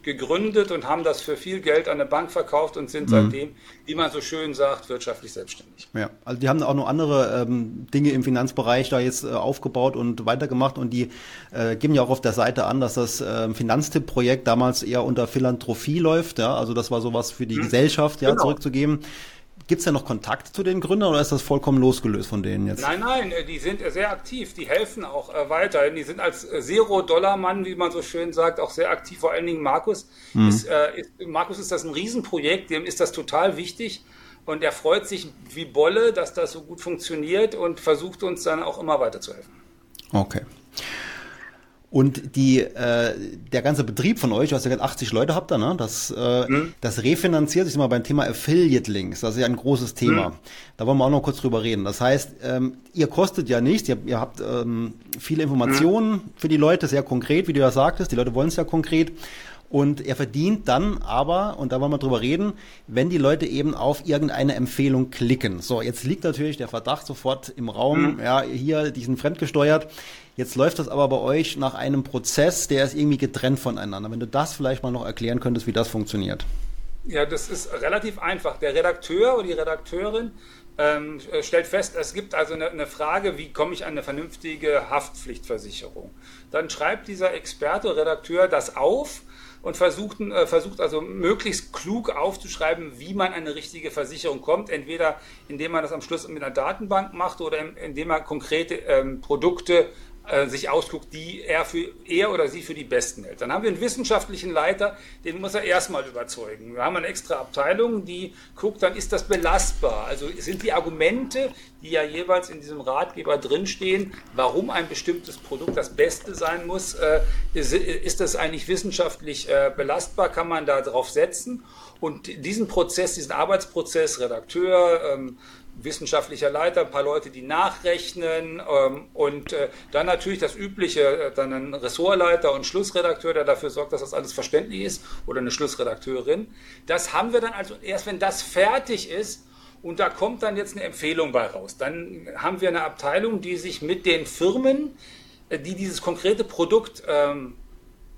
gegründet und haben das für viel Geld an eine Bank verkauft und sind mhm. seitdem, wie man so schön sagt, wirtschaftlich selbstständig. Ja, also die haben auch noch andere ähm, Dinge im Finanzbereich da jetzt äh, aufgebaut und weitergemacht und die äh, geben ja auch auf der Seite an, dass das äh, Finanztipp-Projekt damals eher unter Philanthropie läuft. Ja, also das war sowas für die mhm. Gesellschaft ja genau. zurückzugeben. Gibt es ja noch Kontakt zu den Gründern oder ist das vollkommen losgelöst von denen jetzt? Nein, nein, äh, die sind äh, sehr aktiv, die helfen auch äh, weiterhin. Die sind als Zero-Dollar-Mann, wie man so schön sagt, auch sehr aktiv. Vor allen Dingen Markus. Mhm. Ist, äh, ist, Markus ist das ein Riesenprojekt, dem ist das total wichtig. Und er freut sich wie Bolle, dass das so gut funktioniert und versucht uns dann auch immer weiterzuhelfen. Okay. Und die, äh, der ganze Betrieb von euch, du hast ja gerade 80 Leute habt ihr, ne? Das, äh, mhm. das refinanziert sich mal beim Thema Affiliate Links. Das ist ja ein großes Thema. Mhm. Da wollen wir auch noch kurz drüber reden. Das heißt, ähm, ihr kostet ja nichts, ihr, ihr habt ähm, viele Informationen mhm. für die Leute, sehr konkret, wie du ja sagtest. Die Leute wollen es ja konkret. Und er verdient dann aber, und da wollen wir drüber reden, wenn die Leute eben auf irgendeine Empfehlung klicken. So, jetzt liegt natürlich der Verdacht sofort im Raum, mhm. ja, hier, die sind fremdgesteuert. Jetzt läuft das aber bei euch nach einem Prozess, der ist irgendwie getrennt voneinander. Wenn du das vielleicht mal noch erklären könntest, wie das funktioniert. Ja, das ist relativ einfach. Der Redakteur oder die Redakteurin ähm, stellt fest, es gibt also eine, eine, Frage, wie komme ich an eine vernünftige Haftpflichtversicherung. Dann schreibt dieser Experte, Redakteur das auf und versucht, äh, versucht also möglichst klug aufzuschreiben, wie man an eine richtige Versicherung kommt. Entweder indem man das am Schluss mit einer Datenbank macht oder indem man konkrete ähm, Produkte äh, sich ausguckt, die er für er oder sie für die besten hält. Dann haben wir einen wissenschaftlichen Leiter, den muss er erstmal überzeugen. Wir haben eine extra Abteilung, die guckt, dann ist das belastbar. Also sind die Argumente, die ja jeweils in diesem Ratgeber drinstehen, warum ein bestimmtes Produkt das Beste sein muss, äh, ist, das eigentlich wissenschaftlich äh, belastbar? Kann man da drauf setzen? Und diesen Prozess, diesen Arbeitsprozess, Redakteur, ähm, wissenschaftlicher Leiter, ein paar Leute, die nachrechnen ähm, und äh, dann natürlich das übliche, äh, dann ein Ressortleiter und Schlussredakteur, der dafür sorgt, dass das alles verständlich ist oder eine Schlussredakteurin. Das haben wir dann also erst, wenn das fertig ist und da kommt dann jetzt eine Empfehlung bei raus. Dann haben wir eine Abteilung, die sich mit den Firmen, äh, die dieses konkrete Produkt ähm,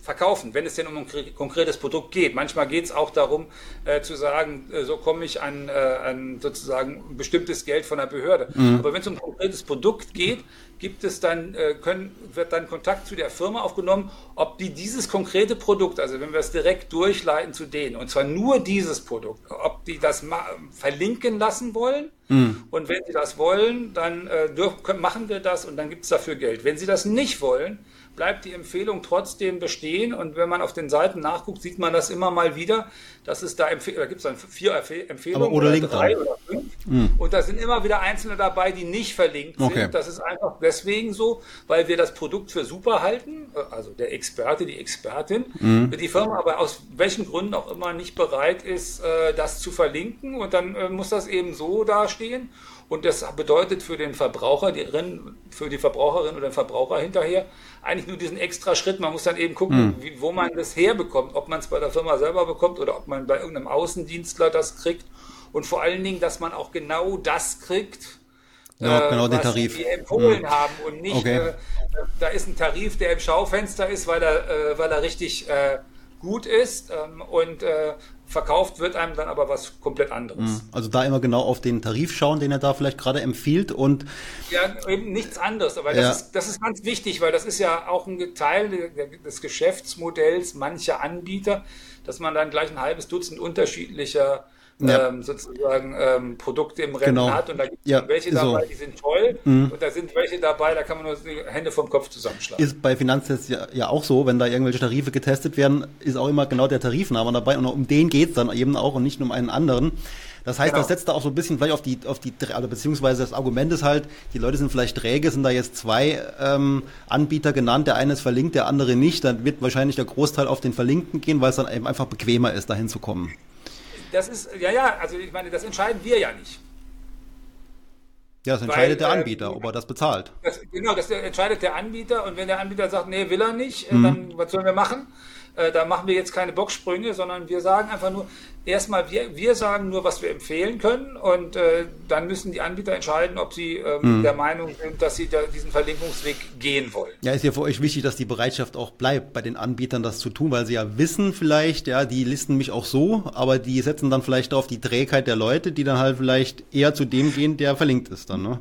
verkaufen, wenn es denn um ein konkretes Produkt geht. Manchmal geht es auch darum, äh, zu sagen, äh, so komme ich an, äh, an sozusagen ein bestimmtes Geld von der Behörde. Mhm. Aber wenn es um ein konkretes Produkt geht, gibt es dann, äh, können, wird dann Kontakt zu der Firma aufgenommen, ob die dieses konkrete Produkt, also wenn wir es direkt durchleiten zu denen, und zwar nur dieses Produkt, ob die das verlinken lassen wollen. Mhm. Und wenn sie das wollen, dann äh, machen wir das und dann gibt es dafür Geld. Wenn sie das nicht wollen, bleibt die Empfehlung trotzdem bestehen. Und wenn man auf den Seiten nachguckt, sieht man das immer mal wieder, dass es da, Empfe da gibt es dann vier Empfehlungen oder, oder drei oder fünf. Mhm. Und da sind immer wieder einzelne dabei, die nicht verlinkt sind. Okay. Das ist einfach deswegen so, weil wir das Produkt für super halten, also der Experte, die Expertin, mhm. die Firma aber aus welchen Gründen auch immer nicht bereit ist, äh, das zu verlinken. Und dann äh, muss das eben so dastehen. Und das bedeutet für den Verbraucher, die, für die Verbraucherin oder den Verbraucher hinterher eigentlich nur diesen extra Schritt. Man muss dann eben gucken, mhm. wie, wo man das herbekommt, ob man es bei der Firma selber bekommt oder ob man bei irgendeinem Außendienstler das kriegt. Und vor allen Dingen, dass man auch genau das kriegt, ja, genau äh, den Tarif. die empfohlen mhm. haben und nicht, okay. äh, da ist ein Tarif, der im Schaufenster ist, weil er, äh, weil er richtig äh, gut ist ähm, und äh, verkauft wird einem dann aber was komplett anderes. Mhm. Also da immer genau auf den Tarif schauen, den er da vielleicht gerade empfiehlt und ja eben nichts anderes, aber das, ja. ist, das ist ganz wichtig, weil das ist ja auch ein Teil des Geschäftsmodells mancher Anbieter, dass man dann gleich ein halbes Dutzend unterschiedlicher ja. ähm, sozusagen ähm, Produkte im Rennen genau. hat. Und da gibt es ja, welche dabei, so. die sind toll. Mhm. Und da sind welche dabei, da kann man nur die Hände vom Kopf zusammenschlagen. Ist bei Finanztests ja, ja, auch so, wenn da irgendwelche Tarife getestet werden, ist auch immer genau der Tarifname dabei. Und um den geht es dann eben auch und nicht nur um einen anderen. Das heißt, genau. das setzt da auch so ein bisschen vielleicht auf die, auf die, also beziehungsweise das Argument ist halt, die Leute sind vielleicht träge, sind da jetzt zwei ähm, Anbieter genannt, der eine ist verlinkt, der andere nicht, dann wird wahrscheinlich der Großteil auf den Verlinkten gehen, weil es dann eben einfach bequemer ist, dahin zu kommen. Das ist, ja, ja, also ich meine, das entscheiden wir ja nicht. Ja, das entscheidet Weil, der äh, Anbieter, äh, ob er das bezahlt. Das, genau, das entscheidet der Anbieter und wenn der Anbieter sagt, nee, will er nicht, äh, mhm. dann was sollen wir machen? Äh, da machen wir jetzt keine Boxsprünge, sondern wir sagen einfach nur, erstmal, wir, wir sagen nur, was wir empfehlen können und äh, dann müssen die Anbieter entscheiden, ob sie ähm, mhm. der Meinung sind, dass sie da diesen Verlinkungsweg gehen wollen. Ja, ist ja für euch wichtig, dass die Bereitschaft auch bleibt, bei den Anbietern das zu tun, weil sie ja wissen vielleicht, ja, die listen mich auch so, aber die setzen dann vielleicht auf die Trägheit der Leute, die dann halt vielleicht eher zu dem gehen, der verlinkt ist dann, ne?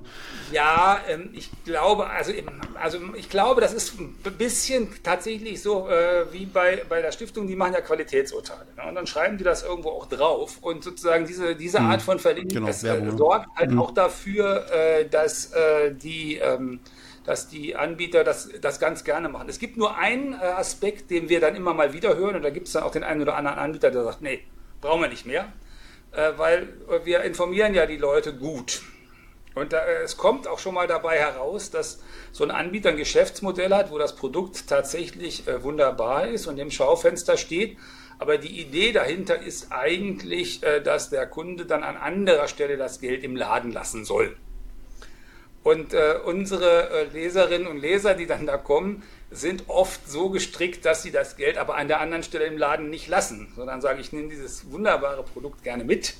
Ja, ähm, ich glaube, also, also ich glaube, das ist ein bisschen tatsächlich so äh, wie bei, bei der Stiftung, die machen ja Qualitätsurteile. Ne? Und dann schreiben die das irgendwo auch drauf. Und sozusagen diese, diese hm. Art von Verlinkung genau, äh, sorgt halt mhm. auch dafür, äh, dass äh, die ähm, dass die Anbieter das, das ganz gerne machen. Es gibt nur einen Aspekt, den wir dann immer mal wieder hören, und da gibt es dann auch den einen oder anderen Anbieter, der sagt, nee, brauchen wir nicht mehr, weil wir informieren ja die Leute gut. Und da, es kommt auch schon mal dabei heraus, dass so ein Anbieter ein Geschäftsmodell hat, wo das Produkt tatsächlich wunderbar ist und im Schaufenster steht, aber die Idee dahinter ist eigentlich, äh, dass der Kunde dann an anderer Stelle das Geld im Laden lassen soll. Und äh, unsere äh, Leserinnen und Leser, die dann da kommen, sind oft so gestrickt, dass sie das Geld aber an der anderen Stelle im Laden nicht lassen, sondern sagen, ich nehme dieses wunderbare Produkt gerne mit.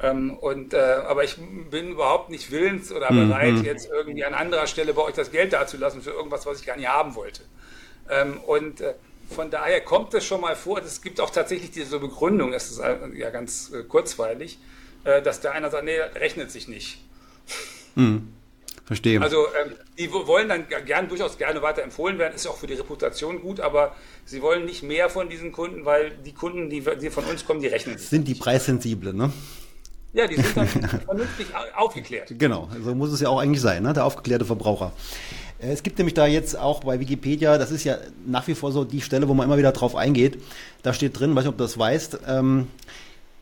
Ähm, und, äh, aber ich bin überhaupt nicht willens oder mhm, bereit, mhm. jetzt irgendwie an anderer Stelle bei euch das Geld dazulassen für irgendwas, was ich gar nicht haben wollte. Ähm, und von daher kommt es schon mal vor, es gibt auch tatsächlich diese Begründung, das ist ja ganz äh, kurzweilig, äh, dass der einer sagt, nee, rechnet sich nicht. Hm. Verstehe. Also ähm, die wollen dann gern, durchaus gerne weiter empfohlen werden, ist auch für die Reputation gut, aber sie wollen nicht mehr von diesen Kunden, weil die Kunden, die, die von uns kommen, die rechnen. Sind die preissensible, ne? Ja, die sind dann vernünftig aufgeklärt. Genau, so muss es ja auch eigentlich sein, ne? der aufgeklärte Verbraucher. Äh, es gibt nämlich da jetzt auch bei Wikipedia, das ist ja nach wie vor so die Stelle, wo man immer wieder drauf eingeht. Da steht drin, weiß nicht, ob du das weißt, ähm,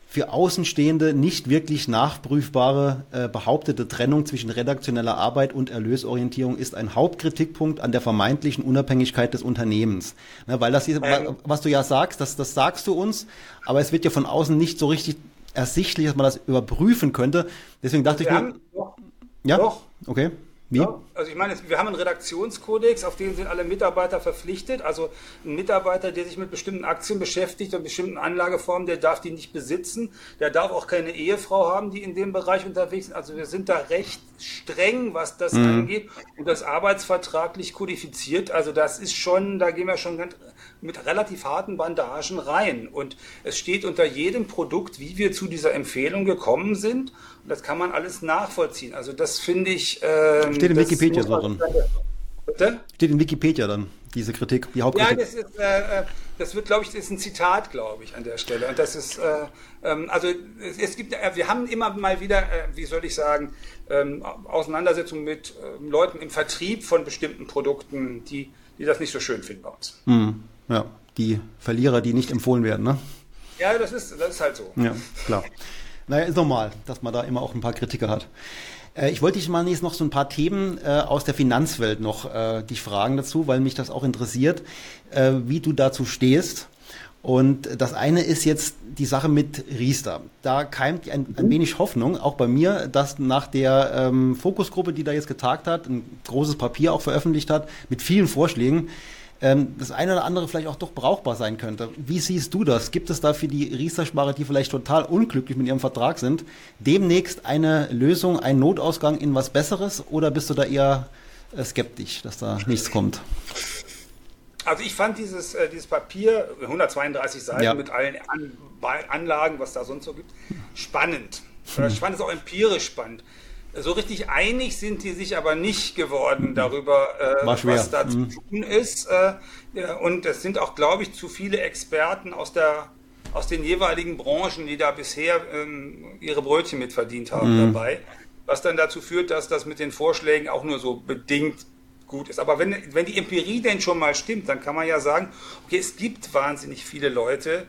für Außenstehende nicht wirklich nachprüfbare äh, behauptete Trennung zwischen redaktioneller Arbeit und Erlösorientierung ist ein Hauptkritikpunkt an der vermeintlichen Unabhängigkeit des Unternehmens. Ne, weil das, hier, ähm. was du ja sagst, das, das sagst du uns, aber es wird ja von außen nicht so richtig ersichtlich, dass man das überprüfen könnte. Deswegen dachte ich mir. Ja, doch. okay. Wie? Ja, also ich meine, wir haben einen Redaktionskodex, auf den sind alle Mitarbeiter verpflichtet. Also ein Mitarbeiter, der sich mit bestimmten Aktien beschäftigt und bestimmten Anlageformen, der darf die nicht besitzen. Der darf auch keine Ehefrau haben, die in dem Bereich unterwegs sind. Also wir sind da recht streng, was das mhm. angeht und das arbeitsvertraglich kodifiziert. Also das ist schon, da gehen wir schon ganz, mit relativ harten Bandagen rein. Und es steht unter jedem Produkt, wie wir zu dieser Empfehlung gekommen sind. Das kann man alles nachvollziehen. Also das finde ich. Ähm, Steht in Wikipedia so drin. Bitte? Steht in Wikipedia dann, diese Kritik, die Hauptkritik. Ja, das, ist, äh, äh das wird, glaube ich, das ist ein Zitat, glaube ich, an der Stelle. Und das ist, äh, ähm, also es, es, gibt, äh, wir haben immer mal wieder, äh, wie soll ich sagen, ähm, Auseinandersetzungen mit ähm, Leuten im Vertrieb von bestimmten Produkten, die, die das nicht so schön finden bei uns. Mhm. Ja, die Verlierer, die nicht empfohlen werden, ne? Ja, das ist, das ist halt so. Ja, klar. Naja, ist normal, dass man da immer auch ein paar Kritiker hat. Äh, ich wollte dich mal jetzt noch so ein paar Themen äh, aus der Finanzwelt noch äh, dich fragen dazu, weil mich das auch interessiert, äh, wie du dazu stehst. Und das eine ist jetzt die Sache mit Riester. Da keimt ein, ein wenig Hoffnung, auch bei mir, dass nach der ähm, Fokusgruppe, die da jetzt getagt hat, ein großes Papier auch veröffentlicht hat, mit vielen Vorschlägen, ähm, das eine oder andere vielleicht auch doch brauchbar sein könnte. Wie siehst du das? Gibt es da für die Riester-Sparer, die vielleicht total unglücklich mit ihrem Vertrag sind, demnächst eine Lösung, einen Notausgang in was Besseres oder bist du da eher äh, skeptisch, dass da nichts kommt? Also ich fand dieses, äh, dieses Papier, 132 Seiten ja. mit allen An Anlagen, was da sonst so gibt, spannend. Hm. Ich fand es auch empirisch spannend. So richtig einig sind die sich aber nicht geworden darüber, äh, was da zu mhm. tun ist. Äh, und es sind auch, glaube ich, zu viele Experten aus, der, aus den jeweiligen Branchen, die da bisher ähm, ihre Brötchen mitverdient haben mhm. dabei. Was dann dazu führt, dass das mit den Vorschlägen auch nur so bedingt gut ist. Aber wenn, wenn die Empirie denn schon mal stimmt, dann kann man ja sagen, okay, es gibt wahnsinnig viele Leute,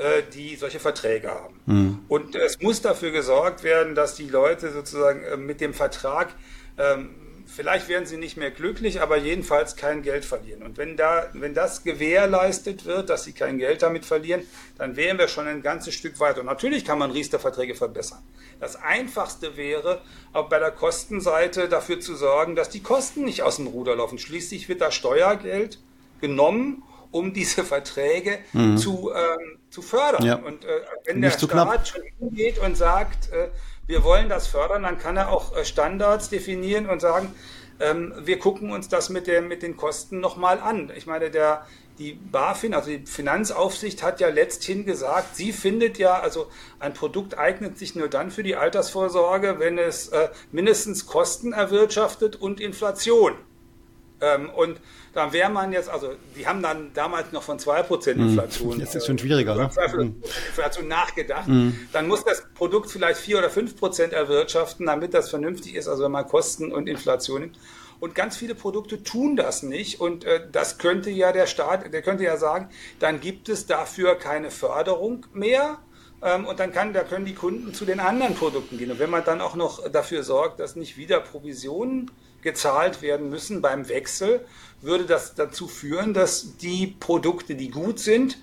äh, die solche Verträge haben. Mhm. Und es muss dafür gesorgt werden, dass die Leute sozusagen äh, mit dem Vertrag ähm, vielleicht werden sie nicht mehr glücklich, aber jedenfalls kein Geld verlieren. Und wenn, da, wenn das gewährleistet wird, dass sie kein Geld damit verlieren, dann wären wir schon ein ganzes Stück weiter. Und natürlich kann man Riester-Verträge verbessern. Das Einfachste wäre, auch bei der Kostenseite dafür zu sorgen, dass die Kosten nicht aus dem Ruder laufen. Schließlich wird da Steuergeld genommen, um diese Verträge mhm. zu, ähm, zu fördern. Ja. Und äh, wenn Nicht der Staat schon hingeht und sagt, äh, wir wollen das fördern, dann kann er auch äh, Standards definieren und sagen, ähm, wir gucken uns das mit, dem, mit den Kosten nochmal an. Ich meine, der, die BaFin, also die Finanzaufsicht, hat ja letzthin gesagt, sie findet ja, also ein Produkt eignet sich nur dann für die Altersvorsorge, wenn es äh, mindestens Kosten erwirtschaftet und Inflation. Ähm, und dann wäre man jetzt, also die haben dann damals noch von 2% mhm. Inflation. Jetzt ist es schon schwieriger, ne? Mhm. Inflation nachgedacht. Mm. Dann muss das Produkt vielleicht 4 oder 5% erwirtschaften, damit das vernünftig ist, also wenn man Kosten und Inflation nimmt. Und ganz viele Produkte tun das nicht. Und äh, das könnte ja der Staat, der könnte ja sagen, dann gibt es dafür keine Förderung mehr. Ähm, und dann kann, da können die Kunden zu den anderen Produkten gehen. Und wenn man dann auch noch dafür sorgt, dass nicht wieder Provisionen gezahlt werden müssen beim Wechsel, würde das dazu führen, dass die Produkte, die gut sind,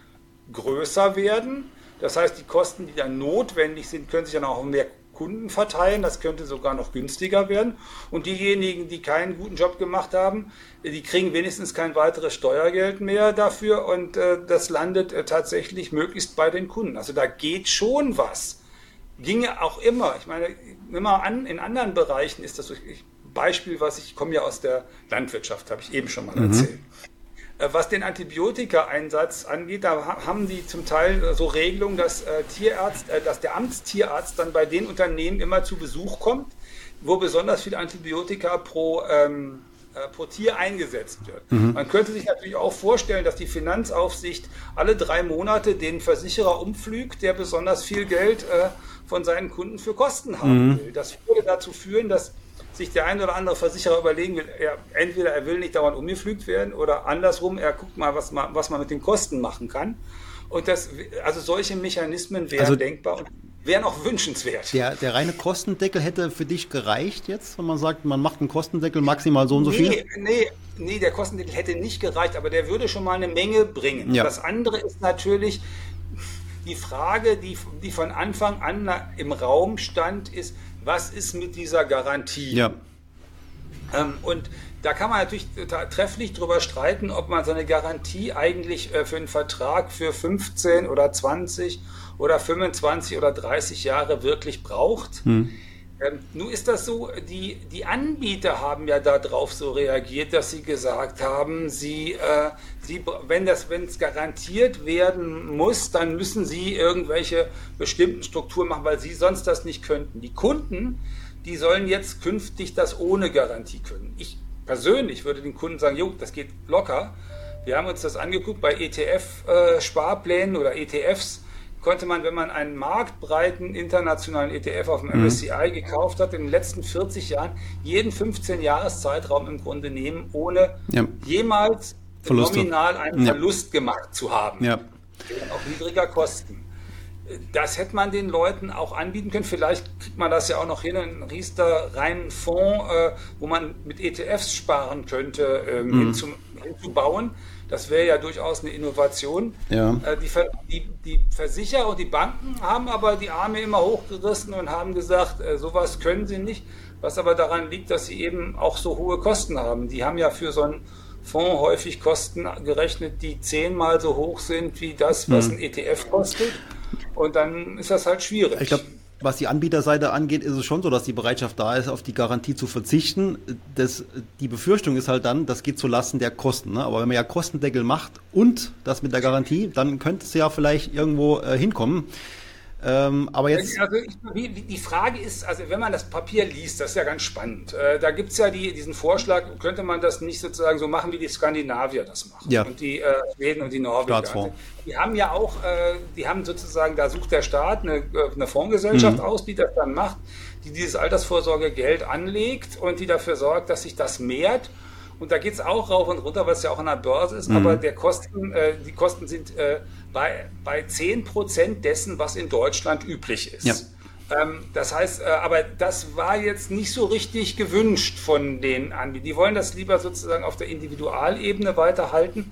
größer werden. Das heißt, die Kosten, die dann notwendig sind, können sich dann auch mehr Kunden verteilen. Das könnte sogar noch günstiger werden. Und diejenigen, die keinen guten Job gemacht haben, die kriegen wenigstens kein weiteres Steuergeld mehr dafür und äh, das landet äh, tatsächlich möglichst bei den Kunden. Also da geht schon was. Ginge auch immer. Ich meine, immer an, in anderen Bereichen ist das so. Ich Beispiel, was ich komme ja aus der Landwirtschaft, habe ich eben schon mal mhm. erzählt. Äh, was den Antibiotikaeinsatz angeht, da haben die zum Teil so Regelungen, dass, äh, Tierarzt, äh, dass der Amtstierarzt dann bei den Unternehmen immer zu Besuch kommt, wo besonders viel Antibiotika pro, ähm, äh, pro Tier eingesetzt wird. Mhm. Man könnte sich natürlich auch vorstellen, dass die Finanzaufsicht alle drei Monate den Versicherer umflügt, der besonders viel Geld äh, von seinen Kunden für Kosten haben mhm. will. Das würde dazu führen, dass sich der ein oder andere Versicherer überlegen will, er, entweder er will nicht dauernd umgepflügt werden oder andersrum, er guckt mal, was man, was man mit den Kosten machen kann. Und das, also solche Mechanismen wären also, denkbar und wären auch wünschenswert. Der, der reine Kostendeckel hätte für dich gereicht jetzt, wenn man sagt, man macht einen Kostendeckel maximal so und so nee, viel? Nee, nee, der Kostendeckel hätte nicht gereicht, aber der würde schon mal eine Menge bringen. Ja. Das andere ist natürlich die Frage, die, die von Anfang an im Raum stand, ist, was ist mit dieser Garantie? Ja. Ähm, und da kann man natürlich trefflich drüber streiten, ob man so eine Garantie eigentlich äh, für einen Vertrag für 15 oder 20 oder 25 oder 30 Jahre wirklich braucht. Hm. Ähm, nun ist das so, die, die Anbieter haben ja darauf so reagiert, dass sie gesagt haben, sie, äh, sie, wenn es garantiert werden muss, dann müssen sie irgendwelche bestimmten Strukturen machen, weil sie sonst das nicht könnten. Die Kunden, die sollen jetzt künftig das ohne Garantie können. Ich persönlich würde den Kunden sagen, jo, das geht locker. Wir haben uns das angeguckt bei ETF-Sparplänen äh, oder ETFs konnte man, wenn man einen marktbreiten internationalen ETF auf dem mhm. MSCI gekauft hat, in den letzten 40 Jahren jeden 15-Jahres-Zeitraum im Grunde nehmen, ohne ja. jemals Verluste. nominal einen ja. Verlust gemacht zu haben. Ja. Auch niedriger Kosten. Das hätte man den Leuten auch anbieten können. Vielleicht kriegt man das ja auch noch hin, einen Riester reinen Fonds, äh, wo man mit ETFs sparen könnte, ähm, mhm. hinzu, hinzubauen. Das wäre ja durchaus eine Innovation. Ja. Äh, die, die, die, Versicherer und die Banken haben aber die Arme immer hochgerissen und haben gesagt, äh, sowas können sie nicht. Was aber daran liegt, dass sie eben auch so hohe Kosten haben. Die haben ja für so einen Fonds häufig Kosten gerechnet, die zehnmal so hoch sind wie das, was hm. ein ETF kostet. Und dann ist das halt schwierig. Ich glaube, was die Anbieterseite angeht, ist es schon so, dass die Bereitschaft da ist, auf die Garantie zu verzichten. Das, die Befürchtung ist halt dann, das geht zulasten der Kosten. Ne? Aber wenn man ja Kostendeckel macht und das mit der Garantie, dann könnte es ja vielleicht irgendwo äh, hinkommen. Ähm, aber jetzt. Also ich, die Frage ist, also wenn man das Papier liest, das ist ja ganz spannend. Äh, da gibt es ja die, diesen Vorschlag, könnte man das nicht sozusagen so machen, wie die Skandinavier das machen. Ja. Und die äh, Schweden und die Norweger. Die haben ja auch, äh, die haben sozusagen, da sucht der Staat eine, äh, eine Fondsgesellschaft mhm. aus, die das dann macht, die dieses Altersvorsorgegeld anlegt und die dafür sorgt, dass sich das mehrt. Und da geht es auch rauf und runter, was ja auch an der Börse ist, mhm. aber der Kosten, äh, die Kosten sind äh, bei, bei 10 Prozent dessen, was in Deutschland üblich ist. Ja. Ähm, das heißt, äh, aber das war jetzt nicht so richtig gewünscht von den Anbietern. Die wollen das lieber sozusagen auf der Individualebene weiterhalten.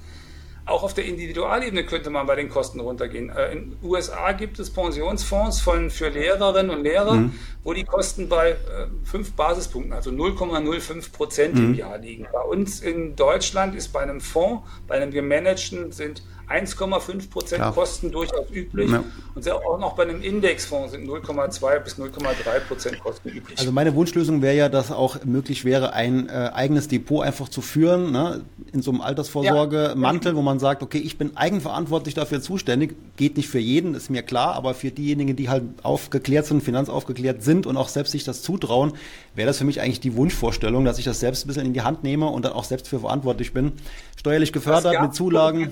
Auch auf der Individualebene könnte man bei den Kosten runtergehen. Äh, in den USA gibt es Pensionsfonds von, für Lehrerinnen und Lehrer, mhm. Wo die Kosten bei äh, fünf Basispunkten, also 0,05 Prozent mhm. im Jahr liegen. Bei uns in Deutschland ist bei einem Fonds, bei einem gemanagten sind 1,5 Prozent ja. Kosten durchaus üblich. Ja. Und auch noch bei einem Indexfonds sind 0,2 bis 0,3 Prozent Kosten üblich. Also meine Wunschlösung wäre ja, dass auch möglich wäre, ein äh, eigenes Depot einfach zu führen, ne? in so einem Altersvorsorgemantel, ja. wo man sagt, okay, ich bin eigenverantwortlich dafür zuständig. Geht nicht für jeden, ist mir klar, aber für diejenigen, die halt aufgeklärt sind, finanzaufgeklärt sind und auch selbst sich das zutrauen, wäre das für mich eigentlich die Wunschvorstellung, dass ich das selbst ein bisschen in die Hand nehme und dann auch selbst für verantwortlich bin. Steuerlich gefördert mit Zulagen.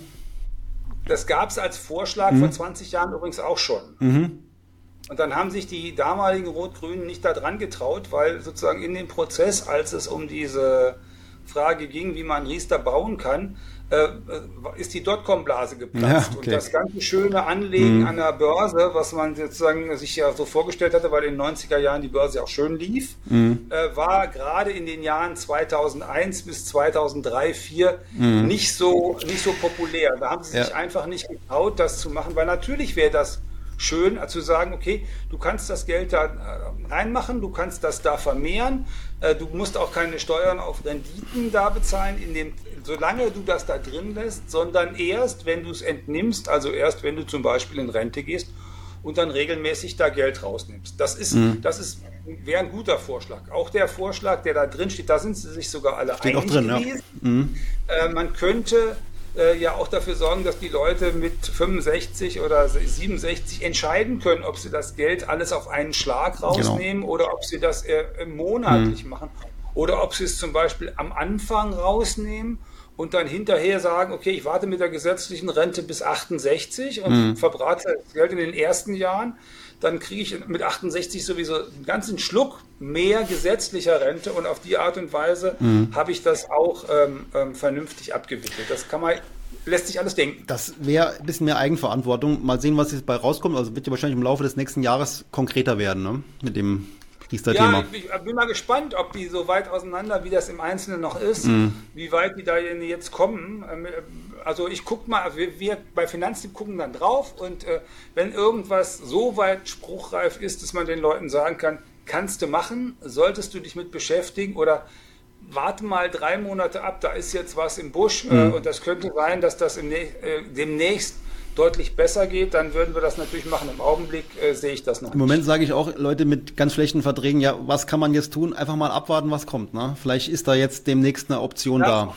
Das gab es als Vorschlag mhm. vor 20 Jahren übrigens auch schon. Mhm. Und dann haben sich die damaligen Rot-Grünen nicht daran getraut, weil sozusagen in dem Prozess, als es um diese Frage ging, wie man Riester bauen kann, ist die Dotcom-Blase geplatzt. Ja, okay. Und das ganze schöne Anlegen mhm. an der Börse, was man sozusagen sich ja so vorgestellt hatte, weil in den 90er Jahren die Börse auch schön lief, mhm. äh, war gerade in den Jahren 2001 bis 2003, 2004 mhm. nicht, so, nicht so populär. Da haben sie sich ja. einfach nicht getraut, das zu machen, weil natürlich wäre das schön zu sagen, okay, du kannst das Geld da äh, reinmachen, du kannst das da vermehren, äh, du musst auch keine Steuern auf Renditen da bezahlen, in dem, solange du das da drin lässt, sondern erst, wenn du es entnimmst, also erst, wenn du zum Beispiel in Rente gehst und dann regelmäßig da Geld rausnimmst. Das ist, mhm. das ist, wäre ein guter Vorschlag. Auch der Vorschlag, der da drin steht, da sind sie sich sogar alle steht einig auch drin, gewesen. Ja. Mhm. Äh, man könnte äh, ja auch dafür sorgen, dass die Leute mit 65 oder 67 entscheiden können, ob sie das Geld alles auf einen Schlag genau. rausnehmen genau. oder ob sie das äh, monatlich mhm. machen oder ob sie es zum Beispiel am Anfang rausnehmen und dann hinterher sagen, okay, ich warte mit der gesetzlichen Rente bis 68 und mhm. verbrate das Geld in den ersten Jahren, dann kriege ich mit 68 sowieso einen ganzen Schluck mehr gesetzlicher Rente und auf die Art und Weise mhm. habe ich das auch ähm, ähm, vernünftig abgewickelt. Das kann man lässt sich alles denken. Das wäre ein bisschen mehr Eigenverantwortung. Mal sehen, was jetzt bei rauskommt. Also wird ja wahrscheinlich im Laufe des nächsten Jahres konkreter werden, ne? Mit dem. Ja, ich bin mal gespannt, ob die so weit auseinander, wie das im Einzelnen noch ist, mhm. wie weit die da jetzt kommen. Also ich gucke mal, wir, wir, bei Finanztipp gucken dann drauf und äh, wenn irgendwas so weit spruchreif ist, dass man den Leuten sagen kann, kannst du machen, solltest du dich mit beschäftigen oder warte mal drei Monate ab, da ist jetzt was im Busch äh, mhm. und das könnte sein, dass das im, äh, demnächst deutlich besser geht, dann würden wir das natürlich machen. Im Augenblick äh, sehe ich das noch. Im. Moment sage ich auch Leute mit ganz schlechten Verträgen, ja, was kann man jetzt tun? Einfach mal abwarten, was kommt. Ne? Vielleicht ist da jetzt demnächst eine Option ja, da.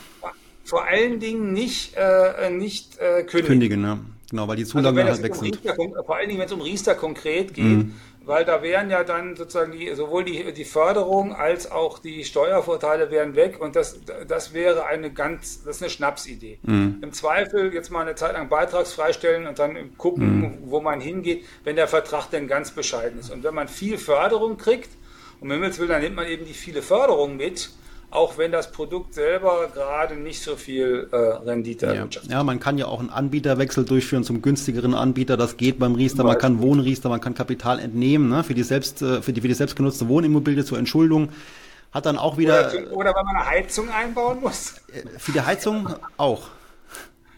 Vor allen Dingen nicht, äh, nicht äh, kündigen. Kündigen, ja. Genau, weil die Zulagen also halt weg sind. vor allen Dingen, wenn es um Riester konkret geht, mhm weil da wären ja dann sozusagen die, sowohl die, die Förderung als auch die Steuervorteile wären weg und das, das wäre eine ganz, das ist eine Schnapsidee. Mhm. Im Zweifel jetzt mal eine Zeit lang beitragsfrei stellen und dann gucken, mhm. wo man hingeht, wenn der Vertrag denn ganz bescheiden ist. Und wenn man viel Förderung kriegt, um Himmels Willen, dann nimmt man eben die viele Förderung mit, auch wenn das Produkt selber gerade nicht so viel äh, Rendite ja. Ja, man kann ja auch einen Anbieterwechsel durchführen zum günstigeren Anbieter. Das geht beim Riester. Man kann Wohnriester, man kann Kapital entnehmen ne? für, die selbst, äh, für, die, für die selbstgenutzte Wohnimmobilie zur Entschuldung. Hat dann auch wieder. Oder, oder wenn man eine Heizung einbauen muss. Äh, für die Heizung auch.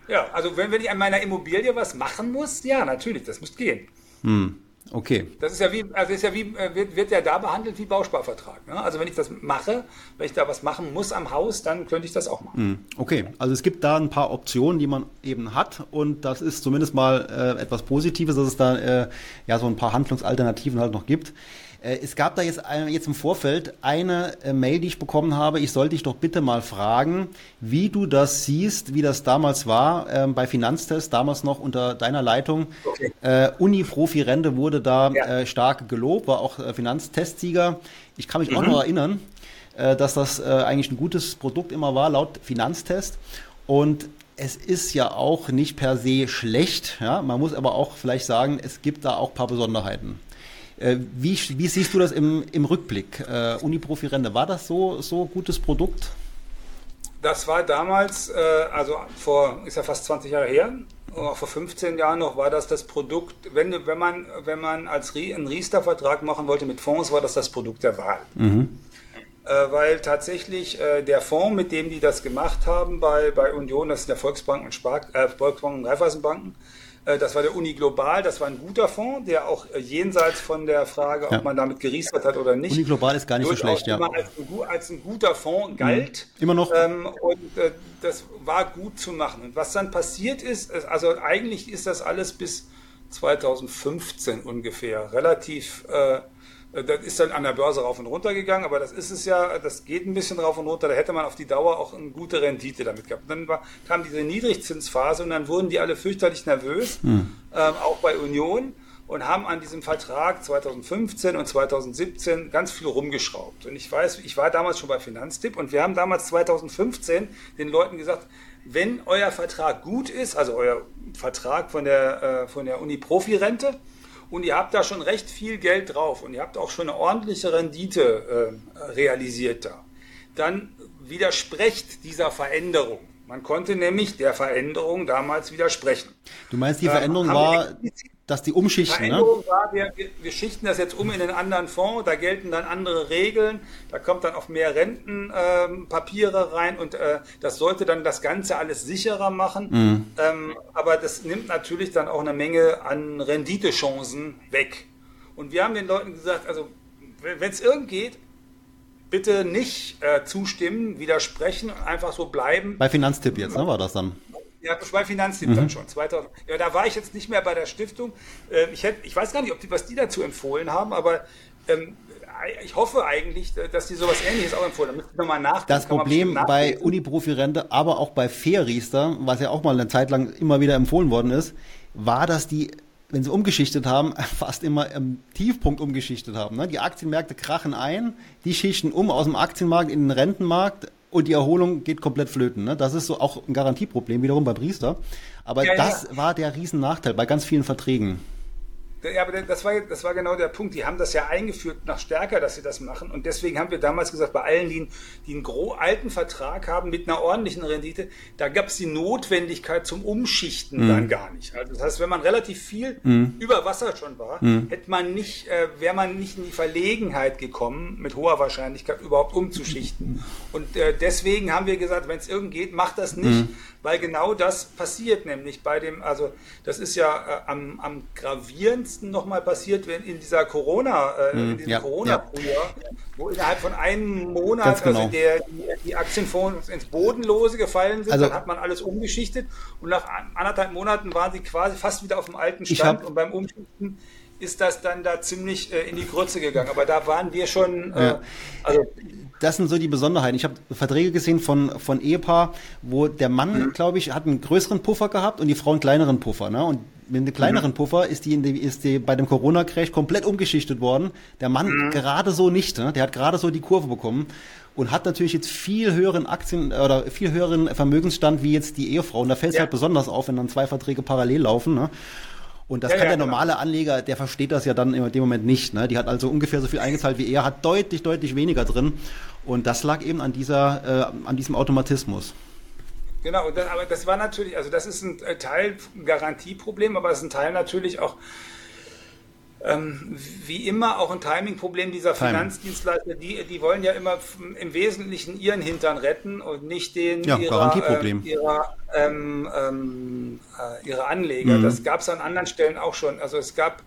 Ja, also wenn, wenn ich an meiner Immobilie was machen muss, ja, natürlich, das muss gehen. Hm. Okay. Das ist ja wie, also ist ja wie, äh, wird, wird ja da behandelt wie Bausparvertrag. Ne? Also wenn ich das mache, wenn ich da was machen muss am Haus, dann könnte ich das auch machen. Hm, okay, also es gibt da ein paar Optionen, die man eben hat und das ist zumindest mal äh, etwas Positives, dass es da äh, ja so ein paar Handlungsalternativen halt noch gibt. Äh, es gab da jetzt, jetzt im Vorfeld eine äh, Mail, die ich bekommen habe. Ich sollte dich doch bitte mal fragen, wie du das siehst, wie das damals war äh, bei Finanztest, damals noch unter deiner Leitung. Okay. Äh, Uni-Profi-Rente wurde da ja. äh, stark gelobt, war auch äh, Finanztestsieger. Ich kann mich mhm. auch noch erinnern, äh, dass das äh, eigentlich ein gutes Produkt immer war, laut Finanztest. Und es ist ja auch nicht per se schlecht. Ja? Man muss aber auch vielleicht sagen, es gibt da auch ein paar Besonderheiten. Äh, wie, wie, siehst du das im, im Rückblick? Äh, Uniprofi-Rente, war das so, so gutes Produkt? Das war damals, äh, also vor, ist ja fast 20 Jahre her, auch vor 15 Jahren noch war das das Produkt, wenn, wenn man, wenn man als einen Riester-Vertrag machen wollte mit Fonds, war das das Produkt der Wahl. Mhm. Äh, weil tatsächlich äh, der Fonds, mit dem die das gemacht haben bei, bei Union, das sind der Volksbanken und Spark, äh, Volksbanken und Raiffeisenbanken, das war der Uni Global, das war ein guter Fonds, der auch äh, jenseits von der Frage, ja. ob man damit geriestert hat oder nicht. Uni Global ist gar nicht so schlecht, ja. Immer als ein, als ein guter Fonds galt. Mhm. Immer noch. Ähm, und äh, das war gut zu machen. Und was dann passiert ist, also eigentlich ist das alles bis 2015 ungefähr relativ äh, äh, das ist dann an der Börse rauf und runter gegangen, aber das ist es ja, das geht ein bisschen rauf und runter. Da hätte man auf die Dauer auch eine gute Rendite damit gehabt. Und dann war, kam diese Niedrigzinsphase und dann wurden die alle fürchterlich nervös, hm. ähm, auch bei Union, und haben an diesem Vertrag 2015 und 2017 ganz viel rumgeschraubt. Und ich weiß, ich war damals schon bei Finanztipp und wir haben damals 2015 den Leuten gesagt, wenn euer Vertrag gut ist, also euer Vertrag von der, äh, von der Uni-Profi-Rente, und ihr habt da schon recht viel Geld drauf und ihr habt auch schon eine ordentliche Rendite äh, realisiert da, dann widersprecht dieser Veränderung. Man konnte nämlich der Veränderung damals widersprechen. Du meinst, die ähm, Veränderung ähm, war, dass die umschichten, ne? War, wir, wir, schichten das jetzt um in einen anderen Fonds, da gelten dann andere Regeln, da kommt dann auch mehr Rentenpapiere ähm, rein und äh, das sollte dann das Ganze alles sicherer machen. Mhm. Ähm, aber das nimmt natürlich dann auch eine Menge an Renditechancen weg. Und wir haben den Leuten gesagt, also wenn es irgend geht, bitte nicht äh, zustimmen, widersprechen, einfach so bleiben. Bei Finanztipp jetzt, ne, war das dann? Ja, bei Finanztipp mhm. dann schon. 2000. Ja, da war ich jetzt nicht mehr bei der Stiftung. Ähm, ich, hätte, ich weiß gar nicht, ob die, was die dazu empfohlen haben, aber ähm, ich hoffe eigentlich, dass die sowas ähnliches auch empfohlen haben. Nochmal nach. Das Problem bei Uniprofi-Rente, aber auch bei Fairriester, was ja auch mal eine Zeit lang immer wieder empfohlen worden ist, war, dass die wenn sie umgeschichtet haben, fast immer im Tiefpunkt umgeschichtet haben. Ne? Die Aktienmärkte krachen ein, die schichten um aus dem Aktienmarkt in den Rentenmarkt und die Erholung geht komplett flöten. Ne? Das ist so auch ein Garantieproblem wiederum bei Priester. Aber ja, das ja. war der Riesennachteil bei ganz vielen Verträgen. Ja, aber das war, das war genau der Punkt. Die haben das ja eingeführt, nach stärker, dass sie das machen. Und deswegen haben wir damals gesagt, bei allen, die, die einen gro alten Vertrag haben mit einer ordentlichen Rendite, da gab es die Notwendigkeit zum Umschichten mhm. dann gar nicht. Also das heißt, wenn man relativ viel mhm. über Wasser schon war, mhm. hätte man nicht, äh, wäre man nicht in die Verlegenheit gekommen, mit hoher Wahrscheinlichkeit überhaupt umzuschichten. Und äh, deswegen haben wir gesagt, wenn es irgend geht, macht das nicht, mhm. Weil genau das passiert nämlich bei dem, also das ist ja äh, am, am gravierendsten nochmal passiert, wenn in dieser Corona, äh, in hm, diesem ja, Corona-Frühjahr, ja. wo innerhalb von einem Monat also genau. also der, die, die Aktienfonds ins Bodenlose gefallen sind, also, dann hat man alles umgeschichtet und nach anderthalb Monaten waren sie quasi fast wieder auf dem alten Stand und beim Umschichten ist das dann da ziemlich äh, in die Grütze gegangen. Aber da waren wir schon, äh, ja. also das sind so die Besonderheiten. Ich habe Verträge gesehen von, von Ehepaar, wo der Mann, mhm. glaube ich, hat einen größeren Puffer gehabt und die Frau einen kleineren Puffer. Ne? Und mit einem kleineren mhm. Puffer ist die, die, ist die bei dem Corona-Crash komplett umgeschichtet worden. Der Mann mhm. gerade so nicht. Ne? Der hat gerade so die Kurve bekommen und hat natürlich jetzt viel höheren Aktien oder viel höheren Vermögensstand wie jetzt die Ehefrau. Und da fällt es ja. halt besonders auf, wenn dann zwei Verträge parallel laufen. Ne? Und das ja, kann ja, der genau. normale genau. Anleger, der versteht das ja dann in dem Moment nicht. Ne? Die hat also ungefähr so viel eingezahlt wie er, hat deutlich, deutlich weniger drin. Und das lag eben an dieser, äh, an diesem Automatismus. Genau, das, aber das war natürlich, also das ist ein Teil Garantieproblem, aber es ist ein Teil natürlich auch ähm, wie immer auch ein Timing-Problem dieser Timing. Finanzdienstleister, die, die wollen ja immer im Wesentlichen ihren Hintern retten und nicht den ja, ihrer, äh, ihrer, ähm, ähm, äh, ihrer Anleger. Mhm. Das gab es an anderen Stellen auch schon. Also es gab,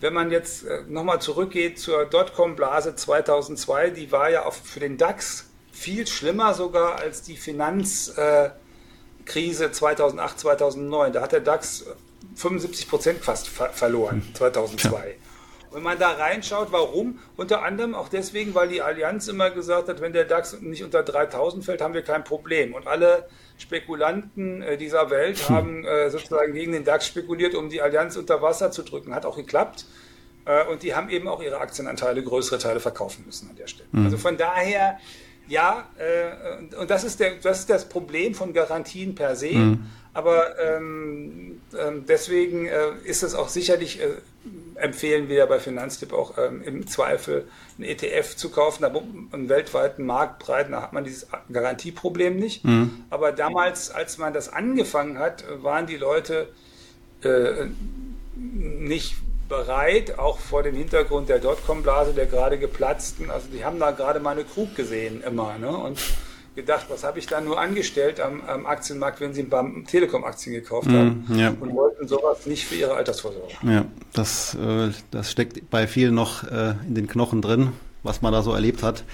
wenn man jetzt äh, nochmal zurückgeht zur Dotcom-Blase 2002, die war ja auch für den DAX viel schlimmer sogar als die Finanzkrise äh, 2008, 2009. Da hat der DAX 75 Prozent fast ver verloren, 2002. Hm. Ja. Wenn man da reinschaut, warum? Unter anderem auch deswegen, weil die Allianz immer gesagt hat, wenn der DAX nicht unter 3000 fällt, haben wir kein Problem. Und alle Spekulanten äh, dieser Welt hm. haben äh, sozusagen gegen den DAX spekuliert, um die Allianz unter Wasser zu drücken. Hat auch geklappt. Äh, und die haben eben auch ihre Aktienanteile, größere Teile verkaufen müssen an der Stelle. Mhm. Also von daher, ja, und das ist, der, das ist das Problem von Garantien per se. Mhm. Aber ähm, ähm, deswegen äh, ist es auch sicherlich, äh, empfehlen wir ja bei Finanztipp auch ähm, im Zweifel einen ETF zu kaufen, einen weltweiten Marktbreiten, da hat man dieses Garantieproblem nicht. Mhm. Aber damals, als man das angefangen hat, waren die Leute äh, nicht bereit, auch vor dem Hintergrund der Dotcom-Blase, der gerade geplatzten. Also die haben da gerade mal eine Krug gesehen immer. Ne? Und gedacht, was habe ich da nur angestellt am, am Aktienmarkt, wenn sie beim Telekom-Aktien gekauft mm, haben ja. und wollten sowas nicht für ihre Altersvorsorge. Ja, das, äh, das steckt bei vielen noch äh, in den Knochen drin, was man da so erlebt hat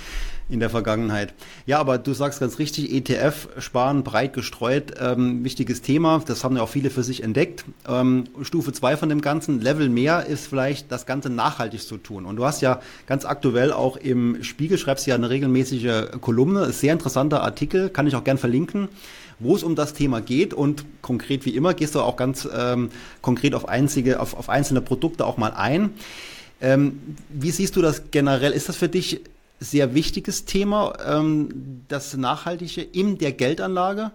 in der Vergangenheit. Ja, aber du sagst ganz richtig, ETF sparen breit gestreut, ähm, wichtiges Thema. Das haben ja auch viele für sich entdeckt. Ähm, Stufe zwei von dem Ganzen, Level mehr ist vielleicht das Ganze nachhaltig zu tun. Und du hast ja ganz aktuell auch im Spiegel schreibst ja eine regelmäßige Kolumne, ist sehr interessanter Artikel, kann ich auch gern verlinken wo es um das Thema geht und konkret wie immer gehst du auch ganz ähm, konkret auf, einzige, auf, auf einzelne Produkte auch mal ein. Ähm, wie siehst du das generell? Ist das für dich sehr wichtiges Thema, ähm, das Nachhaltige in der Geldanlage.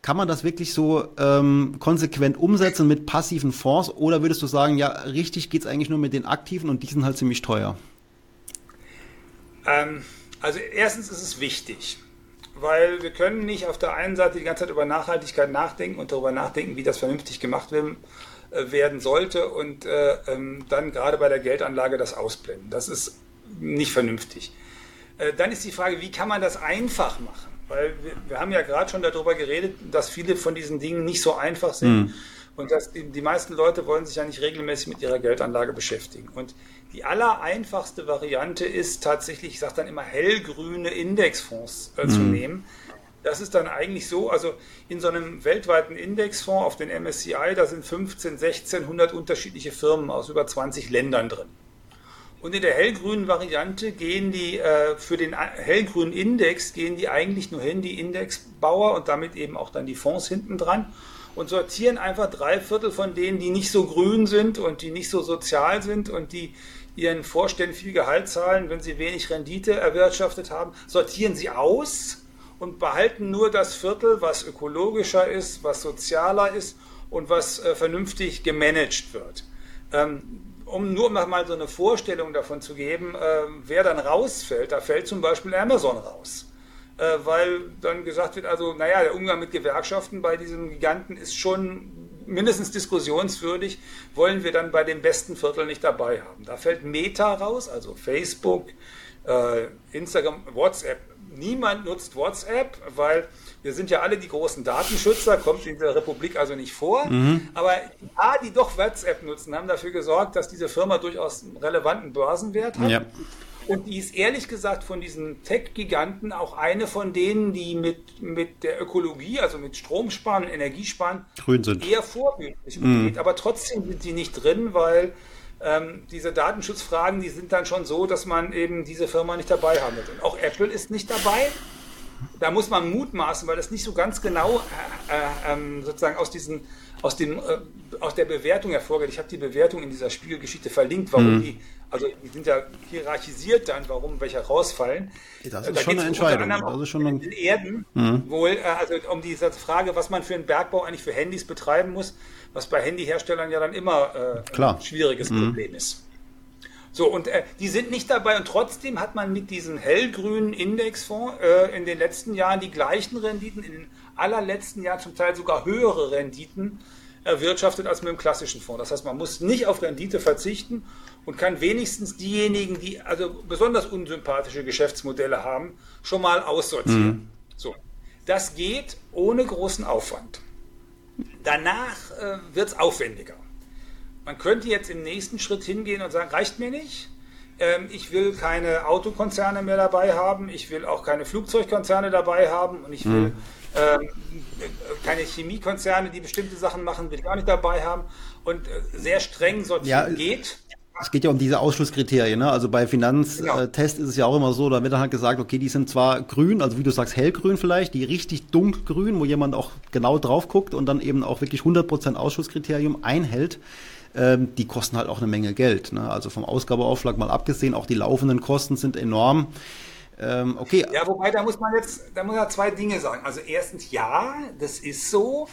Kann man das wirklich so ähm, konsequent umsetzen mit passiven Fonds oder würdest du sagen, ja, richtig geht es eigentlich nur mit den aktiven und die sind halt ziemlich teuer? Ähm, also erstens ist es wichtig, weil wir können nicht auf der einen Seite die ganze Zeit über Nachhaltigkeit nachdenken und darüber nachdenken, wie das vernünftig gemacht werden, äh, werden sollte und äh, ähm, dann gerade bei der Geldanlage das ausblenden. Das ist nicht vernünftig. Äh, dann ist die Frage, wie kann man das einfach machen? Weil wir, wir haben ja gerade schon darüber geredet, dass viele von diesen Dingen nicht so einfach sind. Mhm. Und dass die, die, meisten Leute wollen sich ja nicht regelmäßig mit ihrer Geldanlage beschäftigen. Und die allereinfachste Variante ist tatsächlich, ich sage dann immer, hellgrüne Indexfonds äh, mhm. zu nehmen. Das ist dann eigentlich so, also in so einem weltweiten Indexfonds auf den MSCI, da sind 15, 1600 unterschiedliche Firmen aus über 20 Ländern drin. Und in der hellgrünen Variante gehen die äh, für den hellgrünen Index gehen die eigentlich nur hin, die Indexbauer und damit eben auch dann die Fonds hinten dran und sortieren einfach drei Viertel von denen, die nicht so grün sind und die nicht so sozial sind und die ihren Vorständen viel Gehalt zahlen, wenn sie wenig Rendite erwirtschaftet haben, sortieren sie aus und behalten nur das Viertel, was ökologischer ist, was sozialer ist und was äh, vernünftig gemanagt wird. Ähm, um nur mal so eine Vorstellung davon zu geben, äh, wer dann rausfällt, da fällt zum Beispiel Amazon raus. Äh, weil dann gesagt wird, also naja, der Umgang mit Gewerkschaften bei diesem Giganten ist schon mindestens diskussionswürdig, wollen wir dann bei dem besten Viertel nicht dabei haben. Da fällt Meta raus, also Facebook, äh, Instagram, WhatsApp. Niemand nutzt WhatsApp, weil wir sind ja alle die großen Datenschützer, kommt in der Republik also nicht vor. Mhm. Aber A, die doch WhatsApp nutzen, haben dafür gesorgt, dass diese Firma durchaus einen relevanten Börsenwert hat. Ja. Und die ist ehrlich gesagt von diesen Tech-Giganten auch eine von denen, die mit, mit der Ökologie, also mit Stromsparen und Energiesparen, eher vorbildlich umgeht. Mm. Aber trotzdem sind sie nicht drin, weil ähm, diese Datenschutzfragen, die sind dann schon so, dass man eben diese Firma nicht dabei haben wird. Und auch Apple ist nicht dabei. Da muss man mutmaßen, weil das nicht so ganz genau äh, äh, sozusagen aus diesen aus, dem, äh, aus der Bewertung hervorgeht. Ich habe die Bewertung in dieser Spiegelgeschichte verlinkt, warum mhm. die, also die sind ja hierarchisiert dann, warum welche rausfallen. Das ist da schon eine Entscheidung. Das ist schon ein... Erden mhm. wohl, äh, also um diese Frage, was man für einen Bergbau eigentlich für Handys betreiben muss, was bei Handyherstellern ja dann immer äh, ein schwieriges mhm. Problem ist. So, und äh, die sind nicht dabei und trotzdem hat man mit diesem hellgrünen Indexfonds äh, in den letzten Jahren die gleichen Renditen, in den allerletzten Jahren zum Teil sogar höhere Renditen erwirtschaftet als mit dem klassischen Fonds. Das heißt, man muss nicht auf Rendite verzichten und kann wenigstens diejenigen, die also besonders unsympathische Geschäftsmodelle haben, schon mal aussortieren. Mhm. So, das geht ohne großen Aufwand. Danach äh, wird es aufwendiger. Man könnte jetzt im nächsten Schritt hingehen und sagen, reicht mir nicht. Ähm, ich will keine Autokonzerne mehr dabei haben. Ich will auch keine Flugzeugkonzerne dabei haben. Und ich will mhm. ähm, keine Chemiekonzerne, die bestimmte Sachen machen, will ich gar nicht dabei haben. Und äh, sehr streng sortieren ja, geht. Es geht ja um diese Ausschlusskriterien. Ne? Also bei Finanztest genau. äh, ist es ja auch immer so, da wird dann halt gesagt, okay, die sind zwar grün, also wie du sagst, hellgrün vielleicht, die richtig dunkelgrün, wo jemand auch genau drauf guckt und dann eben auch wirklich 100% Ausschusskriterium einhält ähm, die kosten halt auch eine Menge Geld. Ne? Also vom Ausgabeaufschlag mal abgesehen, auch die laufenden Kosten sind enorm. Ähm, okay. Ja, wobei da muss man jetzt, da muss man zwei Dinge sagen. Also erstens, ja, das ist so.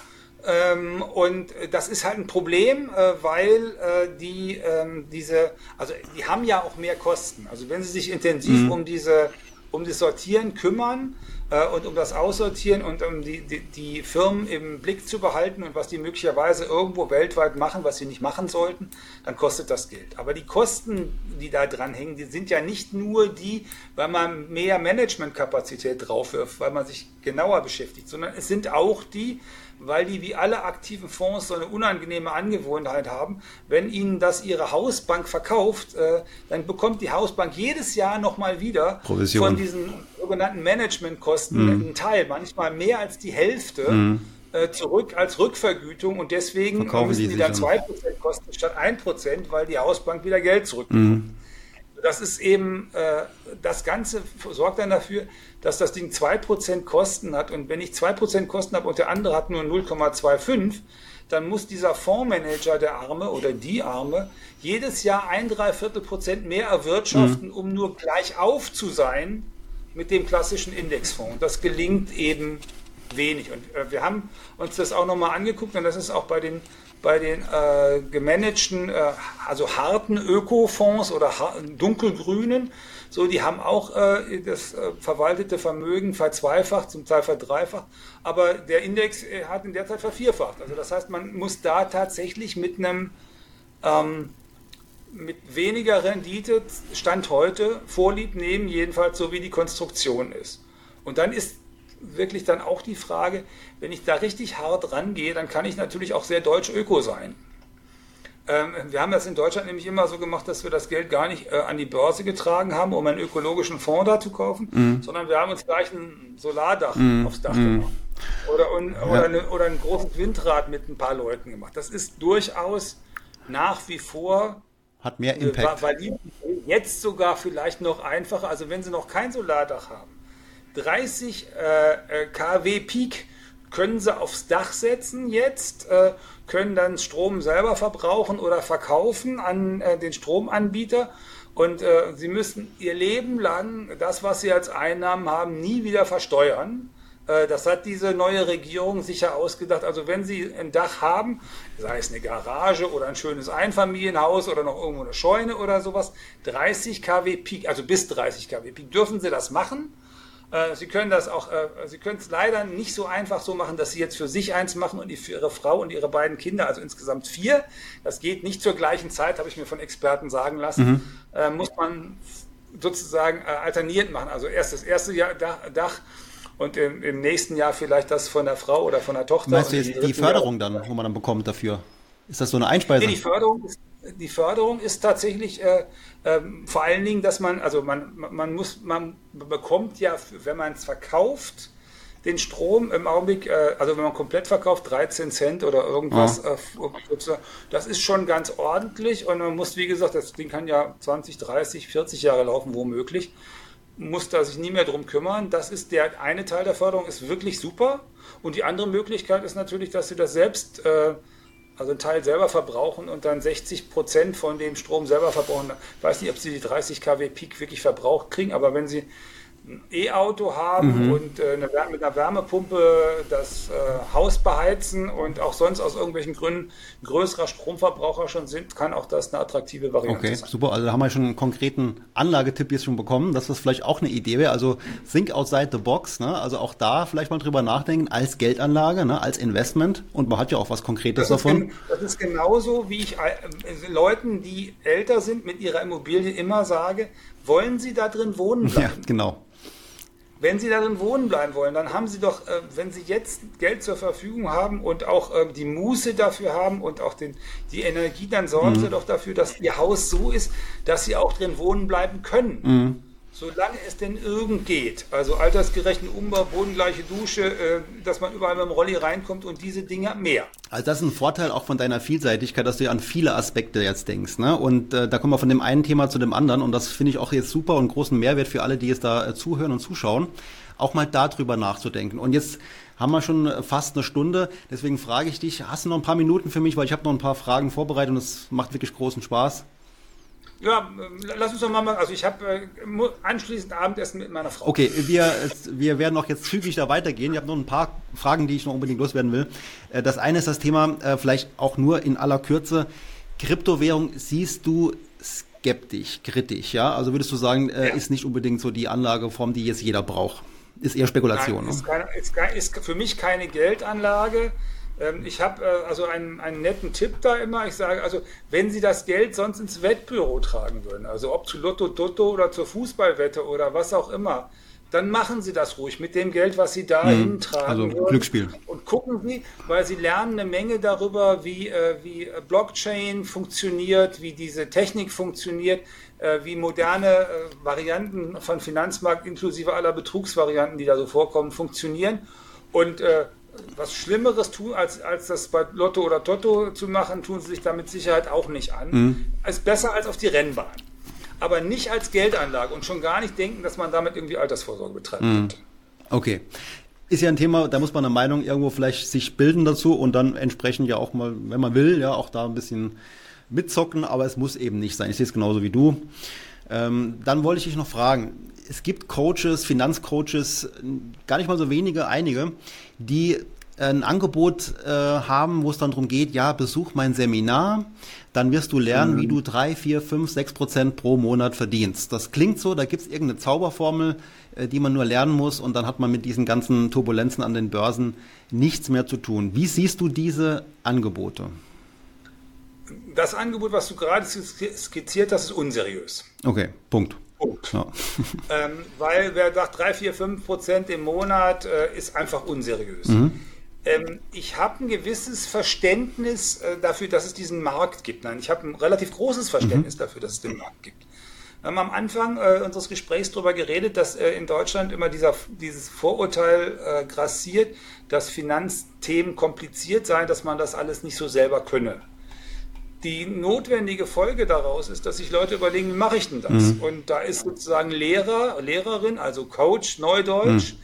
Ähm, und das ist halt ein Problem, äh, weil äh, die ähm, diese, also die haben ja auch mehr Kosten. Also wenn sie sich intensiv mhm. um diese um das Sortieren kümmern, äh, und um das Aussortieren und um die, die, die, Firmen im Blick zu behalten und was die möglicherweise irgendwo weltweit machen, was sie nicht machen sollten, dann kostet das Geld. Aber die Kosten, die da dran hängen, die sind ja nicht nur die, weil man mehr Managementkapazität draufwirft, weil man sich genauer beschäftigt, sondern es sind auch die, weil die wie alle aktiven Fonds so eine unangenehme Angewohnheit haben. Wenn ihnen das ihre Hausbank verkauft, äh, dann bekommt die Hausbank jedes Jahr nochmal wieder Provision. von diesen sogenannten Managementkosten mhm. einen Teil, manchmal mehr als die Hälfte. Äh, zurück als Rückvergütung und deswegen Verkaufen müssen die, die dann 2% kosten statt 1%, weil die Hausbank wieder Geld zurückbekommt. Mhm das ist eben, äh, das Ganze sorgt dann dafür, dass das Ding 2% Kosten hat. Und wenn ich 2% Kosten habe und der andere hat nur 0,25, dann muss dieser Fondsmanager, der Arme oder die Arme, jedes Jahr ein Dreiviertel Prozent mehr erwirtschaften, mhm. um nur gleich auf zu sein mit dem klassischen Indexfonds. Und das gelingt eben wenig. Und äh, wir haben uns das auch nochmal angeguckt und das ist auch bei den bei den äh, gemanagten, äh, also harten Ökofonds oder dunkelgrünen, so, die haben auch äh, das äh, verwaltete Vermögen verzweifacht, zum Teil verdreifacht, aber der Index äh, hat in der Zeit vervierfacht. Also das heißt, man muss da tatsächlich mit einem ähm, mit weniger Rendite Stand heute Vorlieb nehmen, jedenfalls so wie die Konstruktion ist. Und dann ist wirklich dann auch die Frage, wenn ich da richtig hart rangehe, dann kann ich natürlich auch sehr deutsch öko sein. Ähm, wir haben das in Deutschland nämlich immer so gemacht, dass wir das Geld gar nicht äh, an die Börse getragen haben, um einen ökologischen Fonds da zu kaufen, mhm. sondern wir haben uns gleich ein Solardach mhm. aufs Dach mhm. gemacht. Oder, un, ja. oder, eine, oder ein großes Windrad mit ein paar Leuten gemacht. Das ist durchaus nach wie vor hat mehr Impact. Valid, jetzt sogar vielleicht noch einfacher. Also wenn Sie noch kein Solardach haben, 30 äh, äh kW Peak können sie aufs Dach setzen jetzt, äh, können dann Strom selber verbrauchen oder verkaufen an äh, den Stromanbieter Und äh, sie müssen ihr Leben lang das, was sie als Einnahmen haben, nie wieder versteuern. Äh, das hat diese neue Regierung sicher ausgedacht. Also wenn Sie ein Dach haben, sei es eine Garage oder ein schönes Einfamilienhaus oder noch irgendwo eine Scheune oder sowas, 30 kW Peak, also bis 30 kW Peak, dürfen Sie das machen. Äh, Sie können das auch, äh, Sie können es leider nicht so einfach so machen, dass Sie jetzt für sich eins machen und für Ihre Frau und Ihre beiden Kinder, also insgesamt vier. Das geht nicht zur gleichen Zeit, habe ich mir von Experten sagen lassen. Mhm. Muss man sozusagen alternierend machen. Also erst das erste Jahr Dach und im, im, nächsten Jahr vielleicht das von der Frau oder von der Tochter. Meinst du jetzt die Förderung Jahr, dann, wo man dann bekommt dafür? Ist das so eine Einspeisung? Nee, die Förderung ist, die Förderung ist tatsächlich äh, äh, vor allen Dingen, dass man, also man, man muss, man bekommt ja, wenn man es verkauft, den Strom im Augenblick, äh, also wenn man komplett verkauft, 13 Cent oder irgendwas, ja. äh, das ist schon ganz ordentlich und man muss, wie gesagt, das Ding kann ja 20, 30, 40 Jahre laufen, womöglich muss da sich nie mehr drum kümmern. Das ist der eine Teil der Förderung, ist wirklich super. Und die andere Möglichkeit ist natürlich, dass sie das selbst, äh, also einen Teil selber verbrauchen und dann 60 Prozent von dem Strom selber verbrauchen. Ich weiß nicht, ob sie die 30 kW Peak wirklich verbraucht kriegen, aber wenn sie ein E-Auto haben mhm. und äh, eine, mit einer Wärmepumpe das äh, Haus beheizen und auch sonst aus irgendwelchen Gründen größerer Stromverbraucher schon sind, kann auch das eine attraktive Variante okay, sein. Okay, super. Also da haben wir schon einen konkreten Anlagetipp jetzt schon bekommen, dass das vielleicht auch eine Idee wäre. Also think outside the box. Ne? Also auch da vielleicht mal drüber nachdenken als Geldanlage, ne? als Investment und man hat ja auch was Konkretes das davon. Das ist genauso, wie ich äh, Leuten, die älter sind, mit ihrer Immobilie immer sage, wollen Sie da drin wohnen bleiben? Ja, genau. Wenn Sie darin wohnen bleiben wollen, dann haben Sie doch, äh, wenn Sie jetzt Geld zur Verfügung haben und auch äh, die Muße dafür haben und auch den, die Energie, dann sorgen mhm. Sie doch dafür, dass Ihr Haus so ist, dass Sie auch drin wohnen bleiben können. Mhm solange es denn irgend geht, also altersgerechten Umbau, bodengleiche Dusche, äh, dass man überall mit dem Rolli reinkommt und diese Dinge mehr. Also das ist ein Vorteil auch von deiner Vielseitigkeit, dass du ja an viele Aspekte jetzt denkst. Ne? Und äh, da kommen wir von dem einen Thema zu dem anderen und das finde ich auch jetzt super und großen Mehrwert für alle, die jetzt da äh, zuhören und zuschauen, auch mal darüber nachzudenken. Und jetzt haben wir schon fast eine Stunde, deswegen frage ich dich, hast du noch ein paar Minuten für mich, weil ich habe noch ein paar Fragen vorbereitet und es macht wirklich großen Spaß. Ja, lass uns doch mal machen. Also ich habe äh, anschließend Abendessen mit meiner Frau. Okay, wir, wir werden auch jetzt zügig da weitergehen. Ich habe noch ein paar Fragen, die ich noch unbedingt loswerden will. Äh, das eine ist das Thema, äh, vielleicht auch nur in aller Kürze. Kryptowährung siehst du skeptisch, kritisch, ja? Also würdest du sagen, ja. ist nicht unbedingt so die Anlageform, die jetzt jeder braucht. Ist eher Spekulation. Nein, ist, keine, ist, ist für mich keine Geldanlage. Ähm, ich habe äh, also einen, einen netten Tipp da immer. Ich sage also, wenn Sie das Geld sonst ins Wettbüro tragen würden, also ob zu Lotto Dotto oder zur Fußballwette oder was auch immer, dann machen Sie das ruhig mit dem Geld, was Sie dahin mhm. tragen. Also würden. Glücksspiel. Und gucken Sie, weil Sie lernen eine Menge darüber, wie, äh, wie Blockchain funktioniert, wie diese Technik funktioniert, äh, wie moderne Varianten von Finanzmarkt inklusive aller Betrugsvarianten, die da so vorkommen, funktionieren. Und äh, was Schlimmeres tun, als, als das bei Lotto oder Toto zu machen, tun sie sich da mit Sicherheit auch nicht an. Mhm. Ist besser als auf die Rennbahn. Aber nicht als Geldanlage und schon gar nicht denken, dass man damit irgendwie Altersvorsorge betreiben mhm. könnte. Okay. Ist ja ein Thema, da muss man eine Meinung irgendwo vielleicht sich bilden dazu und dann entsprechend ja auch mal, wenn man will, ja auch da ein bisschen mitzocken, aber es muss eben nicht sein. Ich sehe es genauso wie du. Ähm, dann wollte ich dich noch fragen, es gibt Coaches, Finanzcoaches, gar nicht mal so wenige, einige, die ein Angebot äh, haben, wo es dann darum geht, ja, besuch mein Seminar, dann wirst du lernen, mhm. wie du drei, vier, fünf, sechs Prozent pro Monat verdienst. Das klingt so, da gibt es irgendeine Zauberformel, äh, die man nur lernen muss und dann hat man mit diesen ganzen Turbulenzen an den Börsen nichts mehr zu tun. Wie siehst du diese Angebote? Das Angebot, was du gerade skizziert hast, ist unseriös. Okay, Punkt. Punkt. Ja. ähm, weil wer sagt 3, 4, 5 Prozent im Monat, äh, ist einfach unseriös. Mhm. Ähm, ich habe ein gewisses Verständnis äh, dafür, dass es diesen Markt gibt. Nein, ich habe ein relativ großes Verständnis mhm. dafür, dass es den Markt gibt. Wir haben am Anfang äh, unseres Gesprächs darüber geredet, dass äh, in Deutschland immer dieser, dieses Vorurteil äh, grassiert, dass Finanzthemen kompliziert seien, dass man das alles nicht so selber könne die notwendige Folge daraus ist, dass sich Leute überlegen, wie mache ich denn das? Mhm. Und da ist sozusagen Lehrer, Lehrerin, also Coach, Neudeutsch, mhm.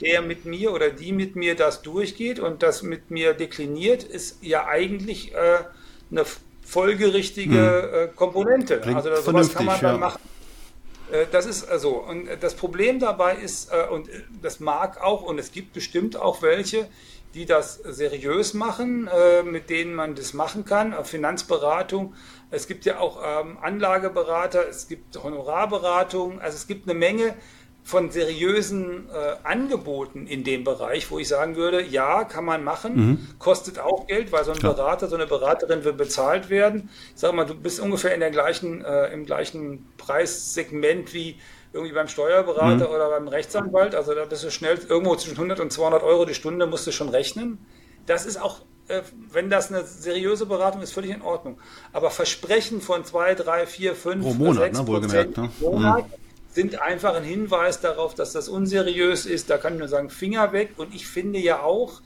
der mit mir oder die mit mir das durchgeht und das mit mir dekliniert, ist ja eigentlich äh, eine folgerichtige mhm. äh, Komponente. Klingt also sowas kann man dann ja. machen. Äh, das ist also, und das Problem dabei ist, äh, und das mag auch, und es gibt bestimmt auch welche, die das seriös machen, äh, mit denen man das machen kann. Finanzberatung, es gibt ja auch ähm, Anlageberater, es gibt Honorarberatung, also es gibt eine Menge von seriösen äh, Angeboten in dem Bereich, wo ich sagen würde, ja, kann man machen, mhm. kostet auch Geld, weil so ein. Berater, so eine Beraterin will bezahlt werden. Ich sag mal, du bist ungefähr in der gleichen, äh, im gleichen Preissegment wie irgendwie beim Steuerberater mhm. oder beim Rechtsanwalt. Also da bist du schnell irgendwo zwischen 100 und 200 Euro die Stunde musst du schon rechnen. Das ist auch, äh, wenn das eine seriöse Beratung ist, völlig in Ordnung. Aber Versprechen von 2, 3, 4, 5, Pro Monat, 6 ne, wohlgemerkt, ne? Monat, mhm sind einfach ein Hinweis darauf, dass das unseriös ist. Da kann ich nur sagen, Finger weg. Und ich finde ja auch,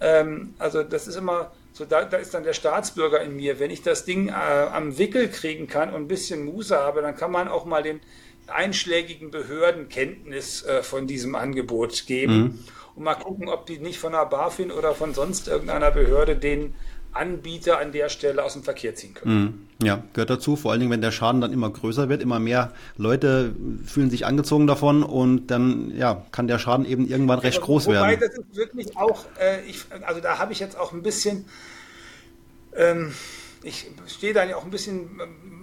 ähm, also das ist immer so, da, da, ist dann der Staatsbürger in mir. Wenn ich das Ding äh, am Wickel kriegen kann und ein bisschen Muße habe, dann kann man auch mal den einschlägigen Behörden Kenntnis äh, von diesem Angebot geben mhm. und mal gucken, ob die nicht von der BaFin oder von sonst irgendeiner Behörde den Anbieter an der Stelle aus dem Verkehr ziehen können. Mhm. Ja, gehört dazu, vor allen Dingen, wenn der Schaden dann immer größer wird, immer mehr Leute fühlen sich angezogen davon und dann ja, kann der Schaden eben irgendwann recht groß wobei werden. Wobei das ist wirklich auch, äh, ich, also da habe ich jetzt auch ein bisschen, ähm, ich stehe da ja auch ein bisschen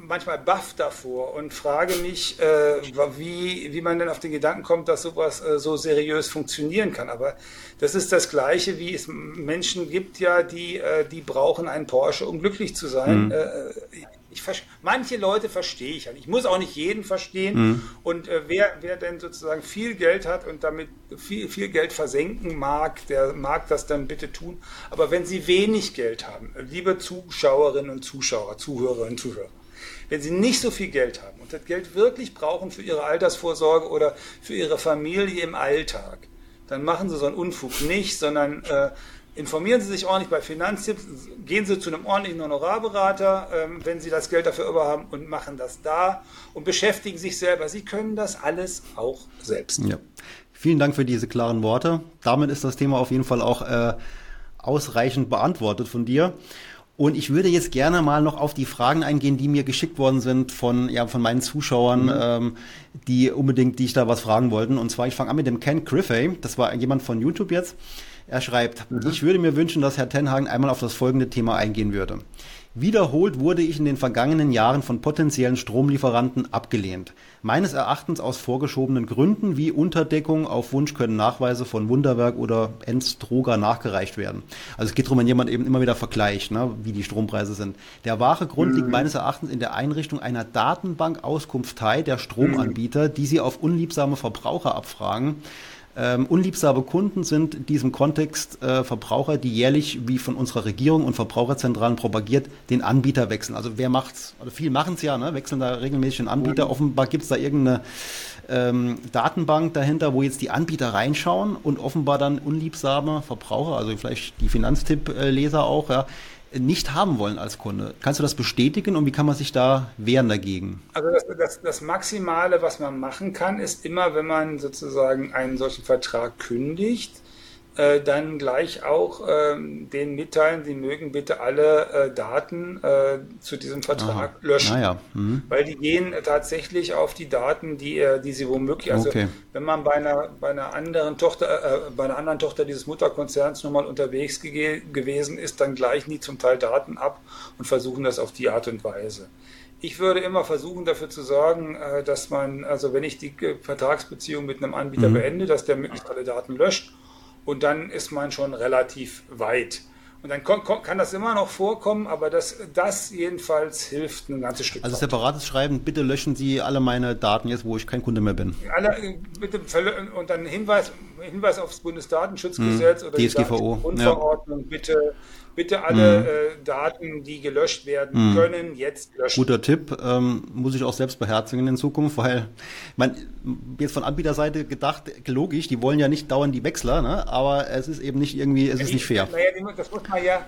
manchmal baff davor und frage mich, äh, wie, wie man denn auf den Gedanken kommt, dass sowas äh, so seriös funktionieren kann. Aber das ist das Gleiche, wie es Menschen gibt, ja, die, äh, die brauchen einen Porsche, um glücklich zu sein. Mhm. Äh, ich, manche Leute verstehe ich halt. Ich muss auch nicht jeden verstehen. Mhm. Und äh, wer, wer denn sozusagen viel Geld hat und damit viel, viel Geld versenken mag, der mag das dann bitte tun. Aber wenn Sie wenig Geld haben, liebe Zuschauerinnen und Zuschauer, Zuhörerinnen und Zuhörer, wenn Sie nicht so viel Geld haben und das Geld wirklich brauchen für Ihre Altersvorsorge oder für Ihre Familie im Alltag, dann machen Sie so einen Unfug nicht, sondern äh, informieren Sie sich ordentlich bei Finanztipps, gehen Sie zu einem ordentlichen Honorarberater, ähm, wenn Sie das Geld dafür überhaben und machen das da und beschäftigen sich selber. Sie können das alles auch selbst. Ja. Vielen Dank für diese klaren Worte. Damit ist das Thema auf jeden Fall auch äh, ausreichend beantwortet von dir. Und ich würde jetzt gerne mal noch auf die Fragen eingehen, die mir geschickt worden sind von, ja, von meinen Zuschauern, mhm. ähm, die unbedingt, die ich da was fragen wollten. Und zwar, ich fange an mit dem Ken Griffey. Das war jemand von YouTube jetzt. Er schreibt, mhm. ich würde mir wünschen, dass Herr Tenhagen einmal auf das folgende Thema eingehen würde. Wiederholt wurde ich in den vergangenen Jahren von potenziellen Stromlieferanten abgelehnt. Meines Erachtens aus vorgeschobenen Gründen wie Unterdeckung auf Wunsch können Nachweise von Wunderwerk oder Enstroga nachgereicht werden. Also es geht darum, wenn jemand eben immer wieder vergleicht, ne, wie die Strompreise sind. Der wahre Grund mhm. liegt meines Erachtens in der Einrichtung einer Datenbank Auskunftei der Stromanbieter, die sie auf unliebsame Verbraucher abfragen ähm, unliebsame Kunden sind in diesem Kontext äh, Verbraucher, die jährlich, wie von unserer Regierung und Verbraucherzentralen propagiert, den Anbieter wechseln. Also wer macht's? Also viel machen es ja, ne? wechseln da regelmäßig den Anbieter. Mhm. Offenbar gibt es da irgendeine ähm, Datenbank dahinter, wo jetzt die Anbieter reinschauen und offenbar dann unliebsame Verbraucher, also vielleicht die Finanztipp-Leser auch, ja, nicht haben wollen als Kunde. Kannst du das bestätigen und wie kann man sich da wehren dagegen? Also das, das, das, Maximale, was man machen kann, ist immer, wenn man sozusagen einen solchen Vertrag kündigt, äh, dann gleich auch äh, denen mitteilen, sie mögen bitte alle äh, Daten äh, zu diesem Vertrag Aha. löschen. Naja. Mhm. Weil die gehen tatsächlich auf die Daten, die, äh, die sie womöglich, also okay. wenn man bei einer, bei einer anderen Tochter, äh, bei einer anderen Tochter dieses Mutterkonzerns nochmal unterwegs ge gewesen ist, dann gleichen die zum Teil Daten ab und versuchen das auf die Art und Weise. Ich würde immer versuchen, dafür zu sorgen, dass man, also wenn ich die Vertragsbeziehung mit einem Anbieter mhm. beende, dass der möglichst alle Daten löscht und dann ist man schon relativ weit. Und dann kann das immer noch vorkommen, aber das, das jedenfalls hilft ein ganzes Stück. Also separates Schreiben, bitte löschen Sie alle meine Daten jetzt, wo ich kein Kunde mehr bin. Alle, bitte, und dann Hinweis, Hinweis aufs Bundesdatenschutzgesetz hm, oder DSGVO, die Grundverordnung, ja. bitte bitte alle mhm. äh, Daten, die gelöscht werden mhm. können, jetzt löschen. Guter Tipp, ähm, muss ich auch selbst beherzigen in Zukunft, weil man jetzt von Anbieterseite gedacht, logisch, die wollen ja nicht dauernd die Wechsler, ne? aber es ist eben nicht irgendwie, es ja, ist nicht fair. Naja, das muss man ja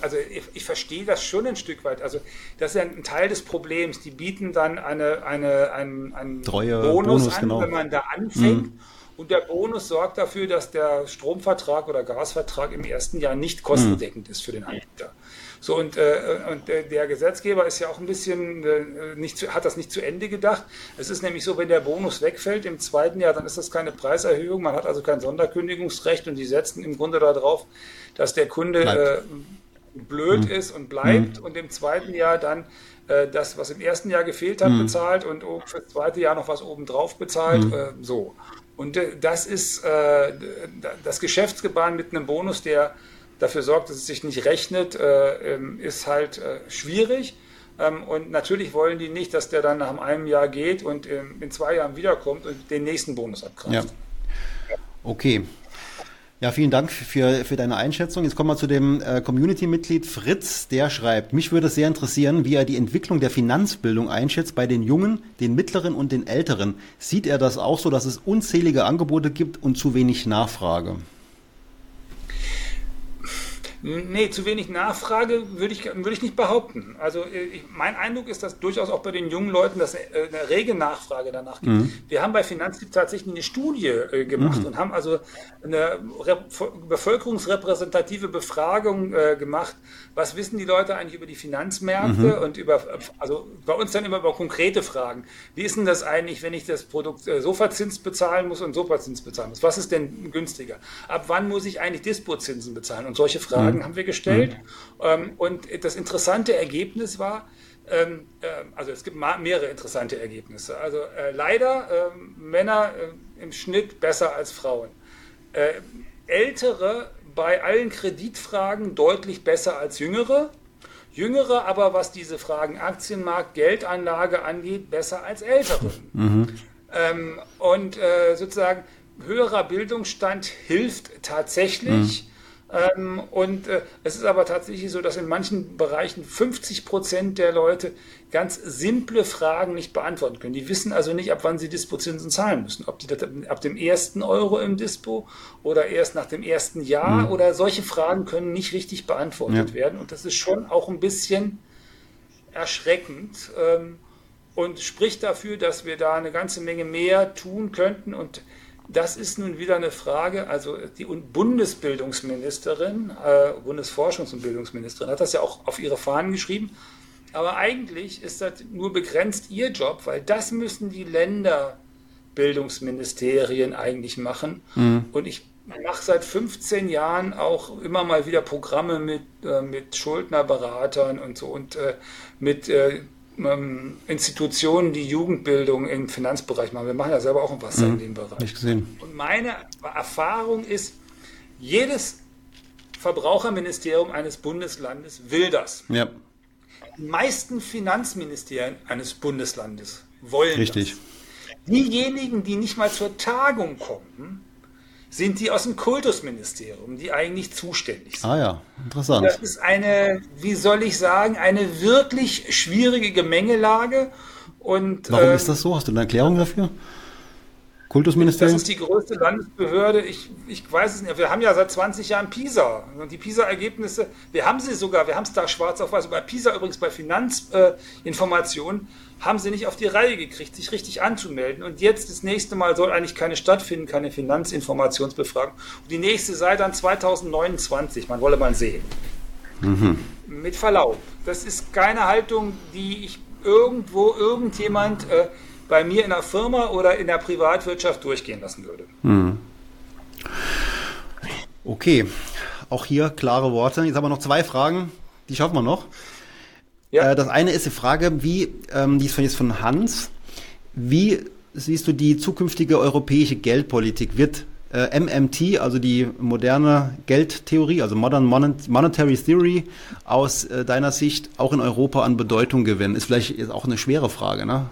also ich, ich, verstehe das schon ein Stück weit. Also das ist ja ein Teil des Problems. Die bieten dann eine, eine, einen, einen Treue, Bonus, Bonus an, genau. wenn man da anfängt. Mhm. Und der Bonus sorgt dafür, dass der Stromvertrag oder Gasvertrag im ersten Jahr nicht kostendeckend ist für den Anbieter. So, und, äh, und der Gesetzgeber ist ja auch ein bisschen, äh, nicht zu, hat das nicht zu Ende gedacht. Es ist nämlich so, wenn der Bonus wegfällt im zweiten Jahr, dann ist das keine Preiserhöhung, man hat also kein Sonderkündigungsrecht und die setzen im Grunde darauf, dass der Kunde äh, blöd mhm. ist und bleibt mhm. und im zweiten Jahr dann äh, das, was im ersten Jahr gefehlt hat, mhm. bezahlt und für das zweite Jahr noch was obendrauf bezahlt. Mhm. Äh, so. Und das ist äh, das Geschäftsgebaren mit einem Bonus, der dafür sorgt, dass es sich nicht rechnet, äh, ähm, ist halt äh, schwierig. Ähm, und natürlich wollen die nicht, dass der dann nach einem Jahr geht und ähm, in zwei Jahren wiederkommt und den nächsten Bonus abgreift. Ja. Okay. Ja, vielen Dank für, für deine Einschätzung. Jetzt kommen wir zu dem äh, Community-Mitglied Fritz, der schreibt, mich würde sehr interessieren, wie er die Entwicklung der Finanzbildung einschätzt bei den Jungen, den Mittleren und den Älteren. Sieht er das auch so, dass es unzählige Angebote gibt und zu wenig Nachfrage? Nee, zu wenig Nachfrage würde ich, würde ich nicht behaupten. Also äh, ich, mein Eindruck ist, dass durchaus auch bei den jungen Leuten dass eine, äh, eine rege Nachfrage danach gibt. Mhm. Wir haben bei Finanztipp tatsächlich eine Studie äh, gemacht mhm. und haben also eine bevölkerungsrepräsentative Befragung äh, gemacht. Was wissen die Leute eigentlich über die Finanzmärkte mhm. und über, also bei uns dann immer über konkrete Fragen. Wie ist denn das eigentlich, wenn ich das Produkt äh, Sofazins bezahlen muss und Sofazins bezahlen muss? Was ist denn günstiger? Ab wann muss ich eigentlich Dispozinsen bezahlen? Und solche Fragen Fragen haben wir gestellt. Ähm, und das interessante Ergebnis war, ähm, äh, also es gibt mehrere interessante Ergebnisse. Also äh, leider äh, Männer äh, im Schnitt besser als Frauen. Ältere bei allen Kreditfragen deutlich besser als jüngere. Jüngere aber, was diese Fragen Aktienmarkt, Geldanlage angeht, besser als ältere. Mhm. Ähm, und sozusagen höherer Bildungsstand hilft tatsächlich. Mhm ähm, und äh, es ist aber tatsächlich so, dass in manchen Bereichen 50 Prozent der Leute ganz simple Fragen nicht beantworten können. Die wissen also nicht, ab wann sie Dispozinsen zahlen müssen. Ob die das ab dem ersten Euro im Dispo oder erst nach dem ersten Jahr mhm. oder solche Fragen können nicht richtig beantwortet ja. werden. Und das ist schon auch ein bisschen erschreckend ähm, und spricht dafür, dass wir da eine ganze Menge mehr tun könnten und das ist nun wieder eine Frage, also die Bundesbildungsministerin, äh, Bundesforschungs- und Bildungsministerin hat das ja auch auf ihre Fahnen geschrieben, aber eigentlich ist das nur begrenzt ihr Job, weil das müssen die Länderbildungsministerien eigentlich machen. Mhm. Und ich mache seit 15 Jahren auch immer mal wieder Programme mit, äh, mit Schuldnerberatern und so und äh, mit äh, ähm, Institutionen, die Jugendbildung im Finanzbereich machen. Wir machen ja selber auch was mhm. in dem Bereich. Nicht gesehen. Und meine Erfahrung ist, jedes Verbraucherministerium eines Bundeslandes will das. Ja. Die meisten Finanzministerien eines Bundeslandes wollen Richtig. das. Diejenigen, die nicht mal zur Tagung kommen, sind die aus dem Kultusministerium, die eigentlich zuständig sind. Ah ja, interessant. Das ist eine, wie soll ich sagen, eine wirklich schwierige Gemengelage. Und, Warum ähm, ist das so? Hast du eine Erklärung dafür? Kultusministerium? Das ist die größte Landesbehörde. Ich, ich weiß es nicht. Wir haben ja seit 20 Jahren PISA. Und die PISA-Ergebnisse, wir haben sie sogar, wir haben es da schwarz auf weiß. Bei PISA übrigens bei Finanzinformationen äh, haben sie nicht auf die Reihe gekriegt, sich richtig anzumelden. Und jetzt das nächste Mal soll eigentlich keine stattfinden, keine Finanzinformationsbefragung. Und die nächste sei dann 2029. Man wolle mal sehen. Mhm. Mit Verlaub. Das ist keine Haltung, die ich irgendwo irgendjemand äh, bei mir in der Firma oder in der Privatwirtschaft durchgehen lassen würde. Mhm. Okay, auch hier klare Worte. Jetzt haben wir noch zwei Fragen, die schaffen wir noch. Ja. Äh, das eine ist die Frage, wie, ähm, die ist von jetzt von Hans, wie siehst du die zukünftige europäische Geldpolitik? Wird äh, MMT, also die moderne Geldtheorie, also Modern Monetary Theory, aus äh, deiner Sicht auch in Europa an Bedeutung gewinnen? Ist vielleicht ist auch eine schwere Frage, ne?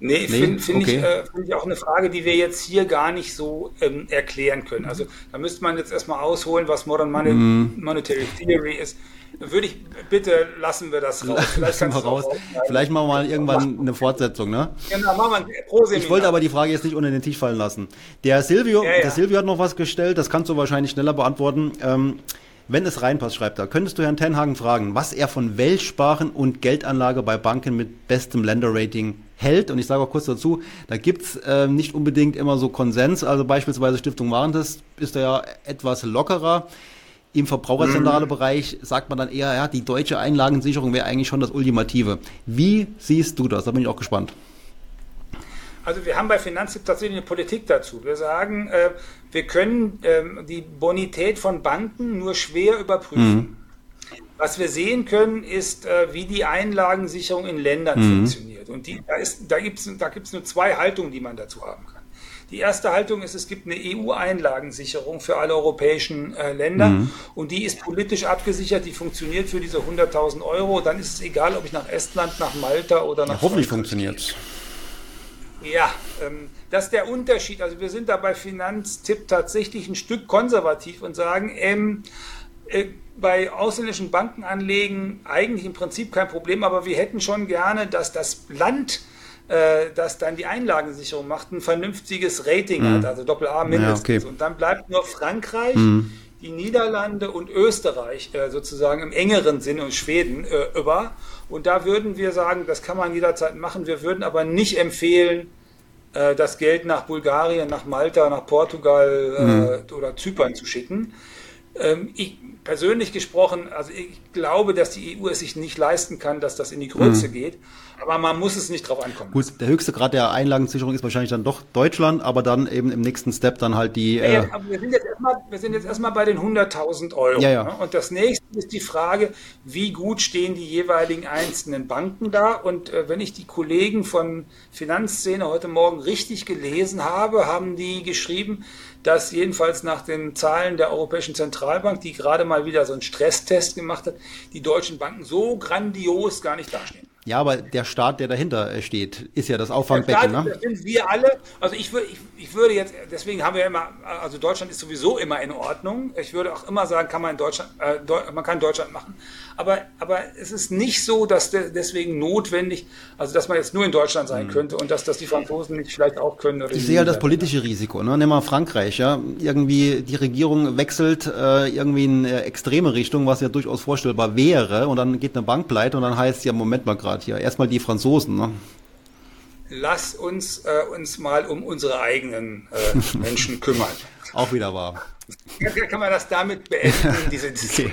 Nee, nee? finde find okay. ich, äh, find ich auch eine Frage, die wir jetzt hier gar nicht so ähm, erklären können. Also da müsste man jetzt erstmal ausholen, was Modern Money, mm. Monetary Theory ist. Würde ich, bitte lassen wir das raus. Vielleicht, wir raus. Vielleicht machen wir mal irgendwann eine Fortsetzung, ne? Genau, machen wir pro Ich wollte aber die Frage jetzt nicht unter den Tisch fallen lassen. Der Silvio, ja, ja. der Silvio hat noch was gestellt, das kannst du wahrscheinlich schneller beantworten. Ähm, Wenn es reinpasst, schreibt er, könntest du Herrn Tenhagen fragen, was er von Weltsparen und Geldanlage bei Banken mit bestem Länderrating hält. Und ich sage auch kurz dazu, da gibt's äh, nicht unbedingt immer so Konsens. Also beispielsweise Stiftung Warentest ist da ja etwas lockerer. Im verbraucherzentrale Bereich sagt man dann eher, ja, die deutsche Einlagensicherung wäre eigentlich schon das Ultimative. Wie siehst du das? Da bin ich auch gespannt. Also wir haben bei Finanztipp tatsächlich eine Politik dazu. Wir sagen, äh, wir können äh, die Bonität von Banken nur schwer überprüfen. Mhm. Was wir sehen können, ist, äh, wie die Einlagensicherung in Ländern mhm. funktioniert. Und die, da, da gibt es da gibt's nur zwei Haltungen, die man dazu haben kann. Die erste Haltung ist, es gibt eine EU-Einlagensicherung für alle europäischen äh, Länder mhm. und die ist politisch abgesichert, die funktioniert für diese 100.000 Euro. Dann ist es egal, ob ich nach Estland, nach Malta oder nach. Ja, hoffentlich funktioniert es. Ja, ähm, das ist der Unterschied. Also wir sind da bei Finanztipp tatsächlich ein Stück konservativ und sagen, ähm, äh, bei ausländischen Bankenanlegen eigentlich im Prinzip kein Problem, aber wir hätten schon gerne, dass das Land, äh, das dann die Einlagensicherung macht, ein vernünftiges Rating mhm. hat, also Doppel A mindestens. Ja, okay. Und dann bleibt nur Frankreich, mhm. die Niederlande und Österreich äh, sozusagen im engeren Sinne und Schweden äh, über. Und da würden wir sagen, das kann man jederzeit machen. Wir würden aber nicht empfehlen, äh, das Geld nach Bulgarien, nach Malta, nach Portugal mhm. oder Zypern zu schicken. Ähm, ich, persönlich gesprochen, also ich glaube, dass die EU es sich nicht leisten kann, dass das in die Größe mhm. geht. Aber man muss es nicht drauf ankommen. Gut, der höchste Grad der Einlagensicherung ist wahrscheinlich dann doch Deutschland, aber dann eben im nächsten Step dann halt die. Ja, ja, äh wir, sind jetzt erstmal, wir sind jetzt erstmal bei den 100.000 Euro. Ja, ja. Ne? Und das nächste ist die Frage, wie gut stehen die jeweiligen einzelnen Banken da? Und äh, wenn ich die Kollegen von Finanzszene heute Morgen richtig gelesen habe, haben die geschrieben, dass jedenfalls nach den Zahlen der Europäischen Zentralbank, die gerade mal wieder so einen Stresstest gemacht hat, die deutschen Banken so grandios gar nicht dastehen. Ja, aber der Staat, der dahinter äh, steht, ist ja das Auffangbecken. Ne? Das sind wir alle. Also ich würde, ich, ich, würde jetzt, deswegen haben wir immer, also Deutschland ist sowieso immer in Ordnung. Ich würde auch immer sagen, kann man in Deutschland, äh, man kann Deutschland machen. Aber, aber es ist nicht so, dass de, deswegen notwendig, also dass man jetzt nur in Deutschland sein mhm. könnte und dass das die Franzosen nicht vielleicht auch können. Oder ich sehe halt das politische Risiko. Ne? Nimm mal Frankreich, ja, irgendwie die Regierung wechselt äh, irgendwie in äh, extreme Richtung, was ja durchaus vorstellbar wäre, und dann geht eine Bank pleite und dann heißt ja Moment mal gerade gerade hier. Erstmal die Franzosen. Ne? Lass uns äh, uns mal um unsere eigenen äh, Menschen kümmern. Auch wieder wahr. Kann man das damit beenden, diese Diskussion?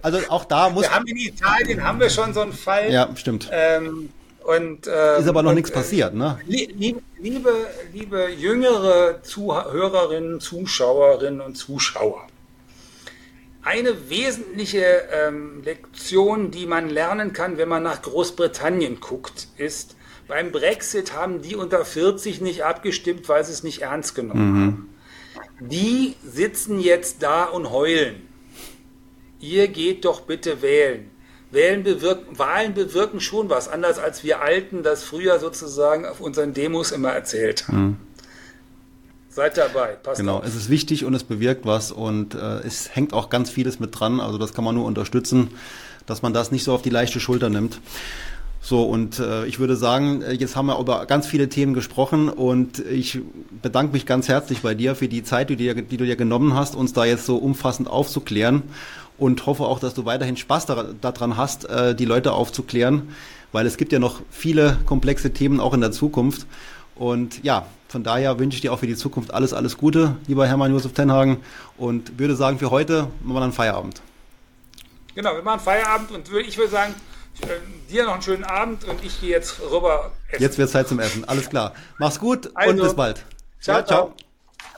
Also auch da muss. Wir haben in Italien haben wir schon so einen Fall. Ja, stimmt. Ähm, und, ähm, ist aber noch und, nichts passiert, ne? Liebe, liebe, liebe jüngere Zuhörerinnen, Zuschauerinnen und Zuschauer. Eine wesentliche ähm, Lektion, die man lernen kann, wenn man nach Großbritannien guckt, ist, beim Brexit haben die unter 40 nicht abgestimmt, weil sie es nicht ernst genommen mhm. haben. Die sitzen jetzt da und heulen. Ihr geht doch bitte wählen. Wählen bewirken, Wahlen bewirken schon was, anders als wir Alten das früher sozusagen auf unseren Demos immer erzählt haben. Mhm. Seid dabei, passt Genau, auf. es ist wichtig und es bewirkt was und äh, es hängt auch ganz vieles mit dran. Also das kann man nur unterstützen, dass man das nicht so auf die leichte Schulter nimmt. So, und äh, ich würde sagen, äh, jetzt haben wir über ganz viele Themen gesprochen und ich bedanke mich ganz herzlich bei dir für die Zeit, die, dir, die du dir genommen hast, uns da jetzt so umfassend aufzuklären und hoffe auch, dass du weiterhin Spaß daran hast, äh, die Leute aufzuklären, weil es gibt ja noch viele komplexe Themen auch in der Zukunft. Und ja, von daher wünsche ich dir auch für die Zukunft alles, alles Gute, lieber Hermann Josef Tenhagen. Und würde sagen, für heute machen wir dann Feierabend. Genau, wir machen Feierabend und ich würde sagen, äh, dir noch einen schönen Abend und ich gehe jetzt rüber essen. Jetzt wird Zeit zum Essen. Alles klar. Mach's gut also, und bis bald. Ciao, ciao. ciao.